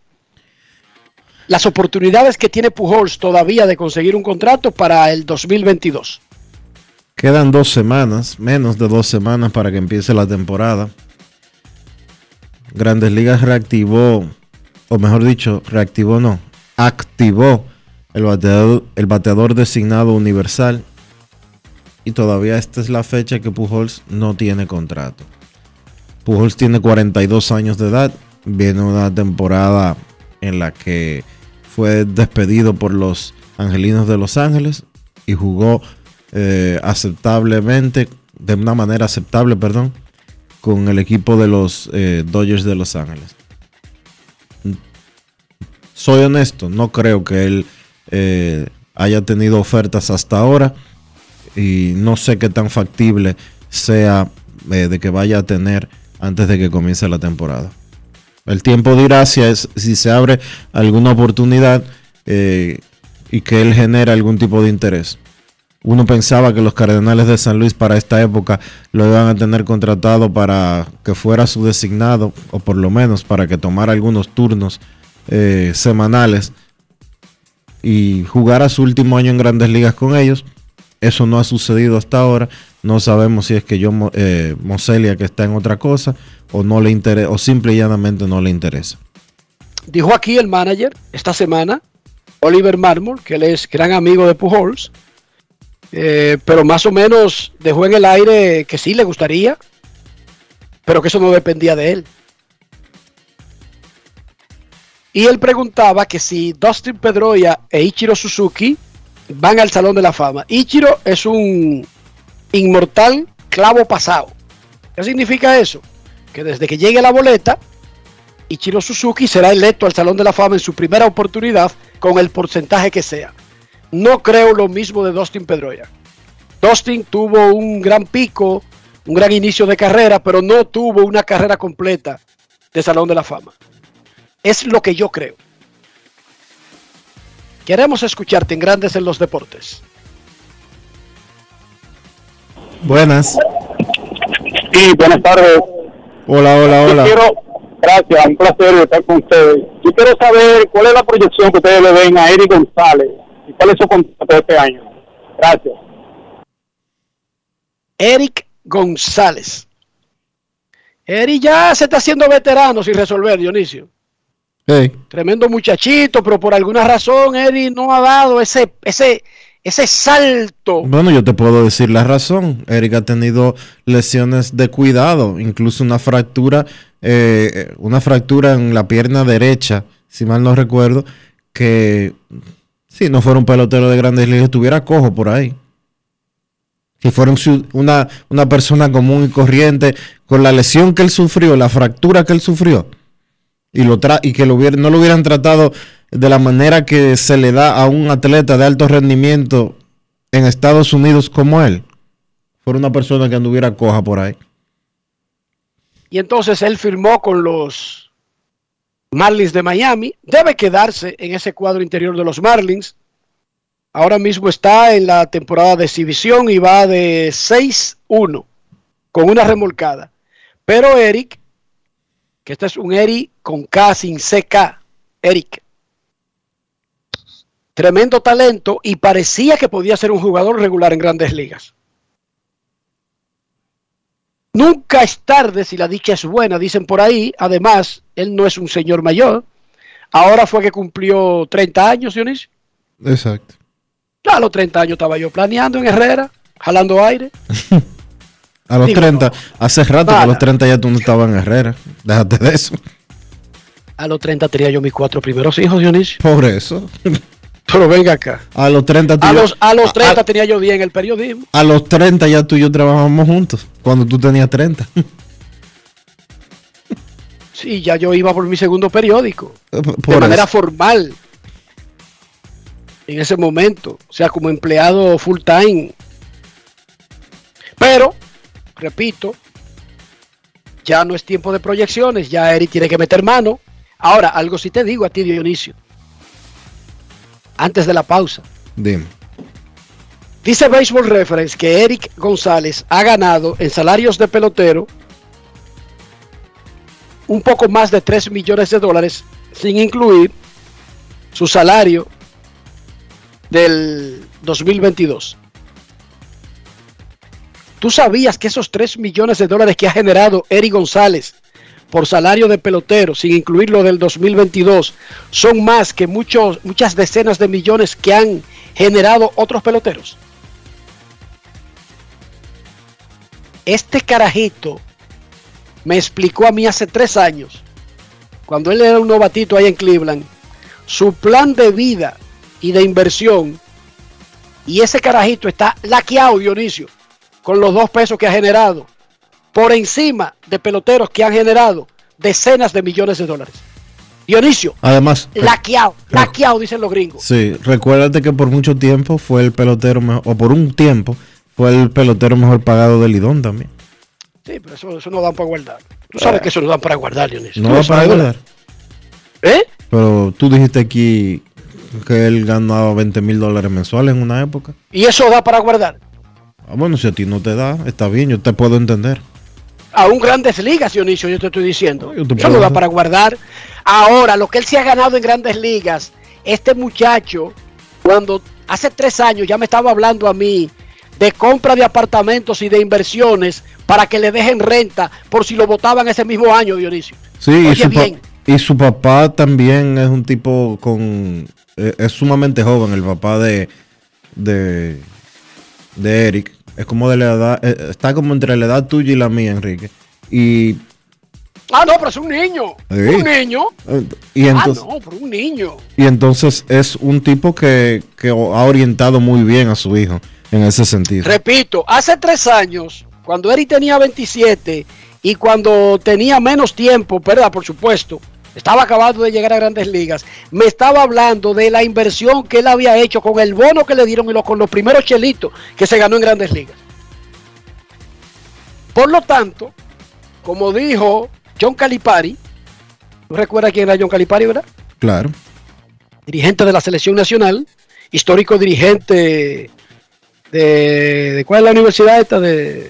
Las oportunidades que tiene Pujols todavía de conseguir un contrato para el 2022. Quedan dos semanas, menos de dos semanas para que empiece la temporada. Grandes Ligas reactivó, o mejor dicho, reactivó no, activó el bateador, el bateador designado universal. Y todavía esta es la fecha que Pujols no tiene contrato. Pujols tiene 42 años de edad. Viene una temporada en la que fue despedido por los Angelinos de Los Ángeles y jugó eh, aceptablemente, de una manera aceptable, perdón, con el equipo de los eh, Dodgers de Los Ángeles. Soy honesto, no creo que él eh, haya tenido ofertas hasta ahora y no sé qué tan factible sea de que vaya a tener antes de que comience la temporada. El tiempo dirá si, es, si se abre alguna oportunidad y que él genera algún tipo de interés. Uno pensaba que los Cardenales de San Luis para esta época lo iban a tener contratado para que fuera su designado, o por lo menos para que tomara algunos turnos eh, semanales y jugara su último año en grandes ligas con ellos. Eso no ha sucedido hasta ahora. No sabemos si es que yo eh, Moselia que está en otra cosa o no le interesa o simple y llanamente no le interesa. Dijo aquí el manager esta semana, Oliver Marmol, que él es gran amigo de Pujols, eh, pero más o menos dejó en el aire que sí le gustaría, pero que eso no dependía de él. Y él preguntaba que si Dustin Pedroia e Ichiro Suzuki van al Salón de la Fama. Ichiro es un inmortal clavo pasado. ¿Qué significa eso? Que desde que llegue la boleta, Ichiro Suzuki será electo al Salón de la Fama en su primera oportunidad con el porcentaje que sea. No creo lo mismo de Dustin Pedroia. Dustin tuvo un gran pico, un gran inicio de carrera, pero no tuvo una carrera completa de Salón de la Fama. Es lo que yo creo. Queremos escucharte en Grandes en los Deportes. Buenas. Sí, buenas tardes. Hola, hola, hola. Yo quiero, gracias, un placer estar con ustedes. Yo quiero saber cuál es la proyección que ustedes le ven a Eric González y cuál es su contrato de este año. Gracias. Eric González. Eric ya se está haciendo veterano sin resolver, Dionisio. Tremendo muchachito, pero por alguna razón Eric no ha dado ese, ese, ese salto. Bueno, yo te puedo decir la razón. Eric ha tenido lesiones de cuidado, incluso una fractura, eh, una fractura en la pierna derecha, si mal no recuerdo, que si no fuera un pelotero de grandes ligas estuviera cojo por ahí. Si fuera una, una persona común y corriente, con la lesión que él sufrió, la fractura que él sufrió, y, lo tra y que lo no lo hubieran tratado de la manera que se le da a un atleta de alto rendimiento en Estados Unidos como él, fuera una persona que anduviera coja por ahí. Y entonces él firmó con los Marlins de Miami, debe quedarse en ese cuadro interior de los Marlins. Ahora mismo está en la temporada de exhibición y va de 6-1 con una remolcada. Pero Eric, que este es un Eric con K sin CK, Eric. Tremendo talento y parecía que podía ser un jugador regular en grandes ligas. Nunca es tarde si la dicha es buena, dicen por ahí. Además, él no es un señor mayor. Ahora fue que cumplió 30 años, Dionisio. Exacto. Ya a los 30 años estaba yo planeando en Herrera, jalando aire. A los Digo, 30, hace rato que a los 30 ya tú no estabas en Herrera. Déjate de eso. A los 30 tenía yo mis cuatro primeros hijos, Dionisio. Por eso. Pero venga acá. A los 30 tú A los, a los 30 a- tenía yo 10 en el periodismo. a los 30 ya tú y yo trabajamos juntos. Cuando tú tenías 30. Sí, ya yo iba por mi segundo periódico. de Por manera eso. formal. En ese momento. O sea, como empleado full time. Pero, repito, ya no es tiempo de proyecciones. Ya Eric tiene que meter mano. Ahora, algo sí te digo a ti, Dionisio. Antes de la pausa. Dime. Dice Baseball Reference que Eric González ha ganado en salarios de pelotero un poco más de 3 millones de dólares, sin incluir su salario del 2022. ¿Tú sabías que esos 3 millones de dólares que ha generado Eric González por salario de pelotero, sin incluir lo del 2022, son más que muchos, muchas decenas de millones que han generado otros peloteros? Este carajito me explicó a mí hace tres años, cuando él era un novatito ahí en Cleveland, su plan de vida y de inversión. Y ese carajito está laqueado, Dionisio, con los dos pesos que ha generado, por encima de peloteros que han generado decenas de millones de dólares. Dionisio, Además, laqueado, laqueado, dicen los gringos. sí, recuérdate que por mucho tiempo fue el pelotero mejor, o por un tiempo fue el pelotero mejor pagado del Lidón también. Sí, pero eso, eso no dan para guardar. Tú sabes que eso no dan para guardar, Dionisio. No lo para guardar. ¿Eh? Pero tú dijiste aquí que él ganaba 20 mil dólares mensuales en una época. Y eso da para guardar. Ah, bueno, si a ti no te da, está bien, yo te puedo entender. Aún grandes ligas, Dionisio, yo te estoy diciendo. yo te Eso no da para guardar. Ahora, lo que él se ha ganado en grandes ligas, este muchacho, cuando hace tres años ya me estaba hablando a mí de compra de apartamentos y de inversiones para que le dejen renta por si lo votaban ese mismo año, Dionisio. Sí, y su, bien. y su papá también es un tipo con... eh, es sumamente joven, el papá de, de, de Eric. Es como de la edad... eh, está como entre la edad tuya y la mía, Enrique. Y, Ah, no, pero es un niño. Sí. Un niño. y entonces... ah, no, pero un niño. Y entonces es un tipo que, que ha orientado muy bien a su hijo en ese sentido. Repito, hace tres años, cuando Eric tenía 27 y cuando tenía menos tiempo, ¿verdad? Por supuesto, estaba acabando de llegar a grandes ligas, me estaba hablando de la inversión que él había hecho con el bono que le dieron y lo- con los primeros chelitos que se ganó en grandes ligas. Por lo tanto, como dijo John Calipari, ¿tú recuerdas quién era John Calipari, verdad? Claro. dirigente de la selección nacional, histórico dirigente de, de ¿cuál es la universidad esta? De,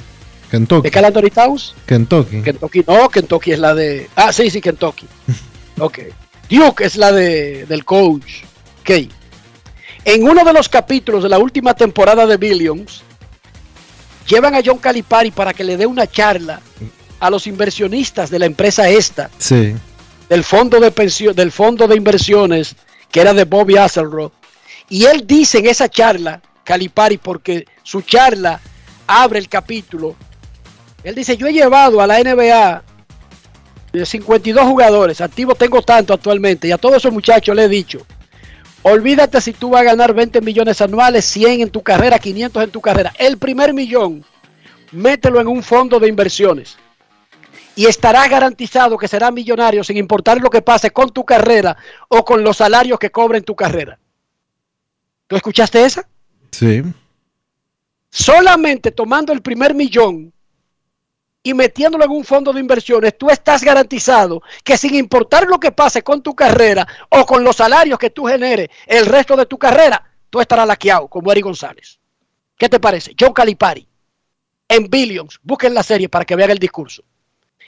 Kentucky. de Cal Anthony Towns. Kentucky. Kentucky, no, Kentucky es la de, ah, sí, sí, Kentucky. Ok. Duke es la de, del coach. Ok. En uno de los capítulos de la última temporada de Billions, llevan a John Calipari para que le dé una charla a los inversionistas de la empresa esta, Sí. del fondo de pensión, del fondo de inversiones que era de Bobby Axelrod. Y él dice en esa charla, Calipari, porque su charla abre el capítulo. Él dice, yo he llevado a la NBA de 52 jugadores, activos tengo tanto actualmente, y a todos esos muchachos le he dicho, olvídate si tú vas a ganar 20 millones anuales, 100 en tu carrera, 500 en tu carrera. El primer millón, mételo en un fondo de inversiones y estarás garantizado que serás millonario sin importar lo que pase con tu carrera o con los salarios que cobra en tu carrera. ¿Tú escuchaste esa? Sí. Solamente tomando el primer millón y metiéndolo en un fondo de inversiones, tú estás garantizado que sin importar lo que pase con tu carrera o con los salarios que tú generes el resto de tu carrera, tú estarás laqueado como Eric González. ¿Qué te parece? John Calipari, en Billions, busquen la serie para que vean el discurso.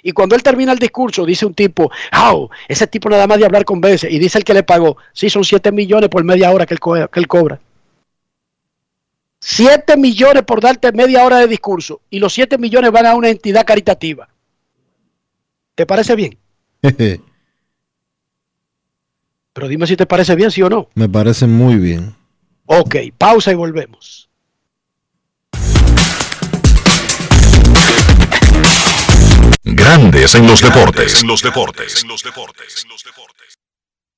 Y cuando él termina el discurso, dice un tipo, oh, ese tipo nada más de hablar convence. Y dice el que le pagó, sí, son 7 millones por media hora que que él cobra. 7 millones por darte media hora de discurso y los 7 millones van a una entidad caritativa. ¿Te parece bien? Pero dime si te parece bien, sí o no. Me parece muy bien. Ok, pausa y volvemos. Grandes en los deportes. En los deportes. En los deportes. En los deportes.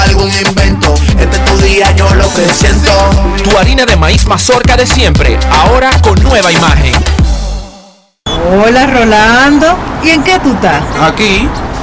algún invento. Este es tu día, yo lo que siento. Tu harina de maíz mazorca de siempre, ahora con nueva imagen. Hola Rolando, ¿y en qué tú estás? Aquí,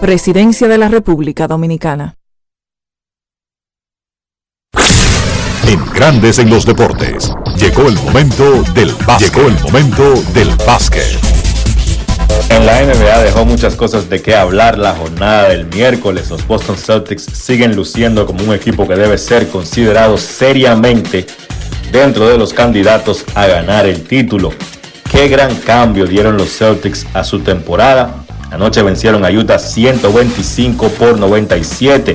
Presidencia de la República Dominicana. En Grandes en los deportes. Llegó el momento del básquet. Llegó el momento del básquet. En la NBA dejó muchas cosas de qué hablar la jornada del miércoles. Los Boston Celtics siguen luciendo como un equipo que debe ser considerado seriamente dentro de los candidatos a ganar el título. Qué gran cambio dieron los Celtics a su temporada. Anoche vencieron a Utah 125 por 97.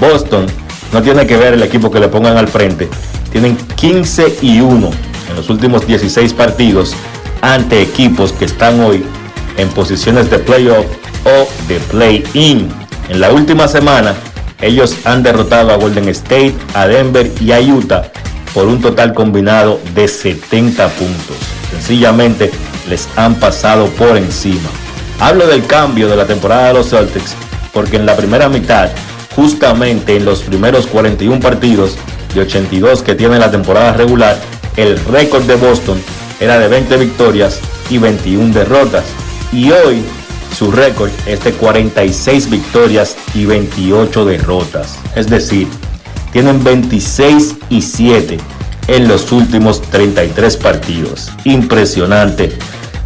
Boston no tiene que ver el equipo que le pongan al frente. Tienen 15 y 1 en los últimos 16 partidos ante equipos que están hoy en posiciones de playoff o de play-in. En la última semana, ellos han derrotado a Golden State, a Denver y a Utah por un total combinado de 70 puntos. Sencillamente les han pasado por encima. Hablo del cambio de la temporada de los Celtics porque en la primera mitad, justamente en los primeros 41 partidos de 82 que tiene la temporada regular, el récord de Boston era de 20 victorias y 21 derrotas. Y hoy su récord es de 46 victorias y 28 derrotas. Es decir, tienen 26 y 7 en los últimos 33 partidos. Impresionante.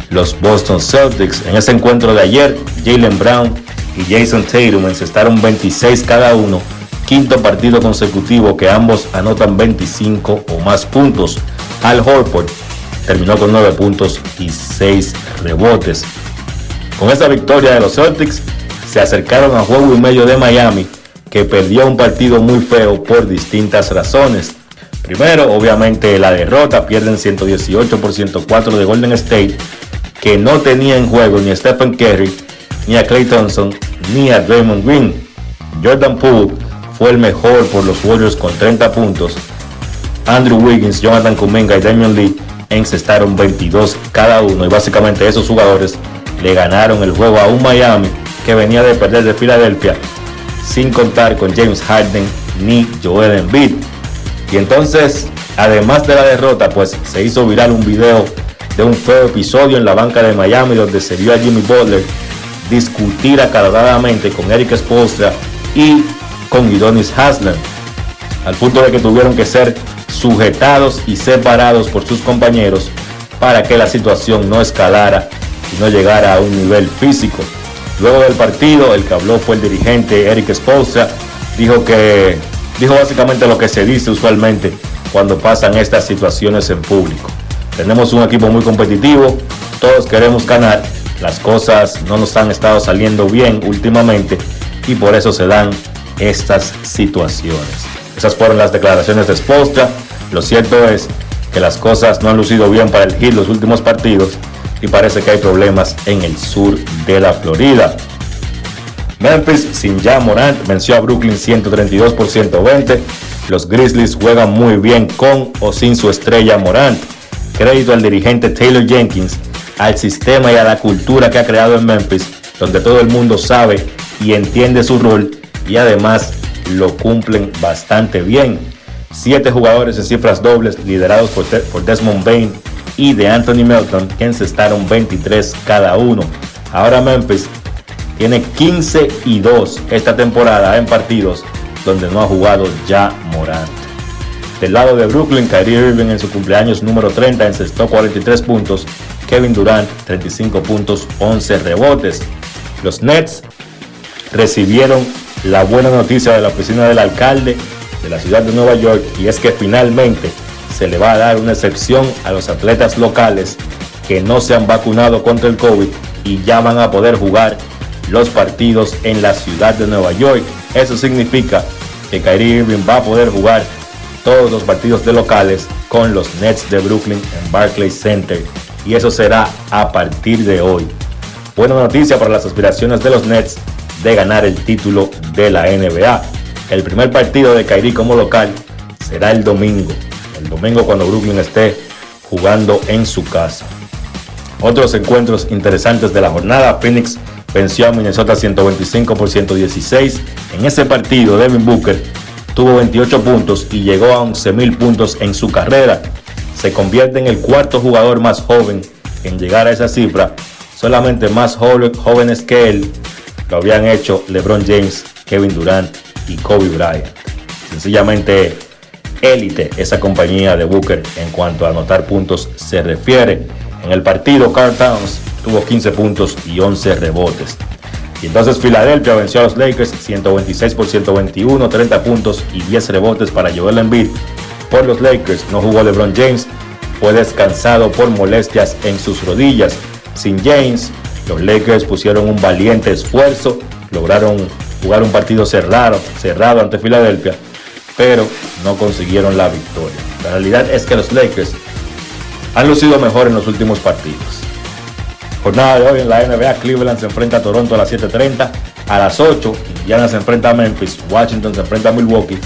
Los Boston Celtics en ese encuentro de ayer, Jalen Brown y Jason Tatum encestaron 26 cada uno. Quinto partido consecutivo que ambos anotan 25 o más puntos. Al Horford terminó con 9 puntos y 6 rebotes. Con esta victoria de los Celtics, se acercaron a juego y medio de Miami, que perdió un partido muy feo por distintas razones. Primero, obviamente, la derrota, pierden 118 por 104 de Golden State, que no tenía en juego ni a Stephen Curry, ni a Clay Thompson, ni a Draymond Green. Jordan Poole fue el mejor por los Warriors con 30 puntos. Andrew Wiggins, Jonathan Kuminga y Damian Lee encestaron 22 cada uno y básicamente esos jugadores le ganaron el juego a un Miami que venía de perder de Filadelfia sin contar con James Harden ni Joel Embiid. Y entonces, además de la derrota, pues se hizo viral un video de un feo episodio en la banca de Miami donde se vio a Jimmy Butler discutir acaloradamente con Eric Spoelstra y con Udonis Haslam, al punto de que tuvieron que ser sujetados y separados por sus compañeros para que la situación no escalara y no llegara a un nivel físico. Luego del partido, el que habló fue el dirigente Eric Spoelstra, dijo que dijo básicamente lo que se dice usualmente cuando pasan estas situaciones en público. Tenemos un equipo muy competitivo, todos queremos ganar, las cosas no nos han estado saliendo bien últimamente y por eso se dan estas situaciones. Esas fueron las declaraciones de Spoelstra. Lo cierto es que las cosas no han lucido bien para el Heat los últimos partidos y parece que hay problemas en el sur de la Florida. Memphis sin ya Morant venció a Brooklyn 132 por 120. Los Grizzlies juegan muy bien con o sin su estrella Morant. Crédito al dirigente Taylor Jenkins, al sistema y a la cultura que ha creado en Memphis, donde todo el mundo sabe y entiende su rol y además lo cumplen bastante bien. Siete jugadores en cifras dobles liderados por, por Desmond Bain y de Anthony Melton que encestaron 23 cada uno. Ahora Memphis tiene 15 y 2 esta temporada en partidos donde no ha jugado ya Morant. Del lado de Brooklyn, Kyrie Irving en su cumpleaños número 30 encestó 43 puntos, Kevin Durant 35 puntos, 11 rebotes. Los Nets recibieron la buena noticia de la oficina del alcalde de la ciudad de Nueva York y es que finalmente se le va a dar una excepción a los atletas locales que no se han vacunado contra el COVID y ya van a poder jugar los partidos en la ciudad de Nueva York. Eso significa que Kyrie Irving va a poder jugar todos los partidos de locales con los Nets de Brooklyn en Barclays Center y eso será a partir de hoy. Buena noticia para las aspiraciones de los Nets de ganar el título de la NBA. El primer partido de Kyrie como local será el domingo. El domingo cuando Brooklyn esté jugando en su casa. Otros encuentros interesantes de la jornada. Phoenix venció a Minnesota 125 por 116. En ese partido, Devin Booker tuvo 28 puntos y llegó a 11.000 puntos en su carrera. Se convierte en el cuarto jugador más joven en llegar a esa cifra. Solamente más jóvenes que él lo habían hecho LeBron James, Kevin Durant y Kobe Bryant. Sencillamente élite esa compañía de Booker en cuanto a anotar puntos se refiere. En el partido, Carl Towns tuvo 15 puntos y 11 rebotes. Y entonces Filadelfia venció a los Lakers 126 por 121, 30 puntos y 10 rebotes para Joel Embiid. Por los Lakers no jugó LeBron James, fue descansado por molestias en sus rodillas. Sin James, los Lakers pusieron un valiente esfuerzo, lograron jugar un partido cerrado, cerrado ante Filadelfia, pero no consiguieron la victoria. La realidad es que los Lakers han lucido mejor en los últimos partidos. Jornada de hoy en la NBA, Cleveland se enfrenta a Toronto a las 7.30, a las 8 Indiana se enfrenta a Memphis, Washington se enfrenta a Milwaukee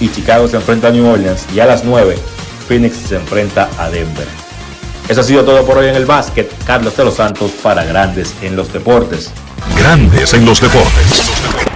y Chicago se enfrenta a New Orleans y a las 9 Phoenix se enfrenta a Denver. Eso ha sido todo por hoy en el básquet. Carlos de los Santos para Grandes en los Deportes. Grandes en los Deportes.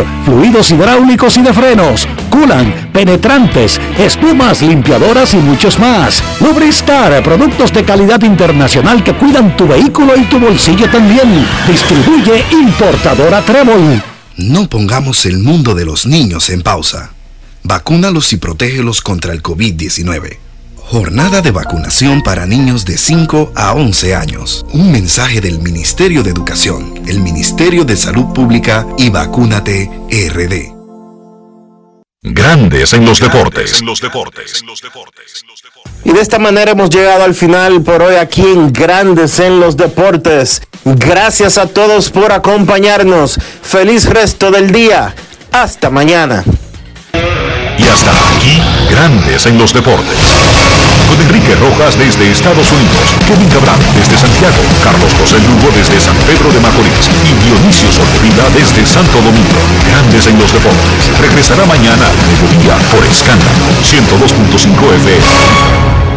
fluidos hidráulicos y de frenos, culan, penetrantes, espumas, limpiadoras y muchos más. Lubristar, productos de calidad internacional que cuidan tu vehículo y tu bolsillo también. Distribuye importadora Trébol. No pongamos el mundo de los niños en pausa. Vacúnalos y protégelos contra el COVID-19. Jornada de vacunación para niños de 5 a 11 años. Un mensaje del Ministerio de Educación, el Ministerio de Salud Pública y Vacúnate RD. Grandes en los deportes. Y de esta manera hemos llegado al final por hoy aquí en Grandes en los Deportes. Gracias a todos por acompañarnos. Feliz resto del día. Hasta mañana. Y hasta aquí, Grandes en los Deportes. Con Enrique Rojas desde Estados Unidos, Kevin Cabral desde Santiago, Carlos José Lugo desde San Pedro de Macorís y Dionisio Solterida desde Santo Domingo. Grandes en los Deportes. Regresará mañana al mediodía por Escándalo 102.5 FM.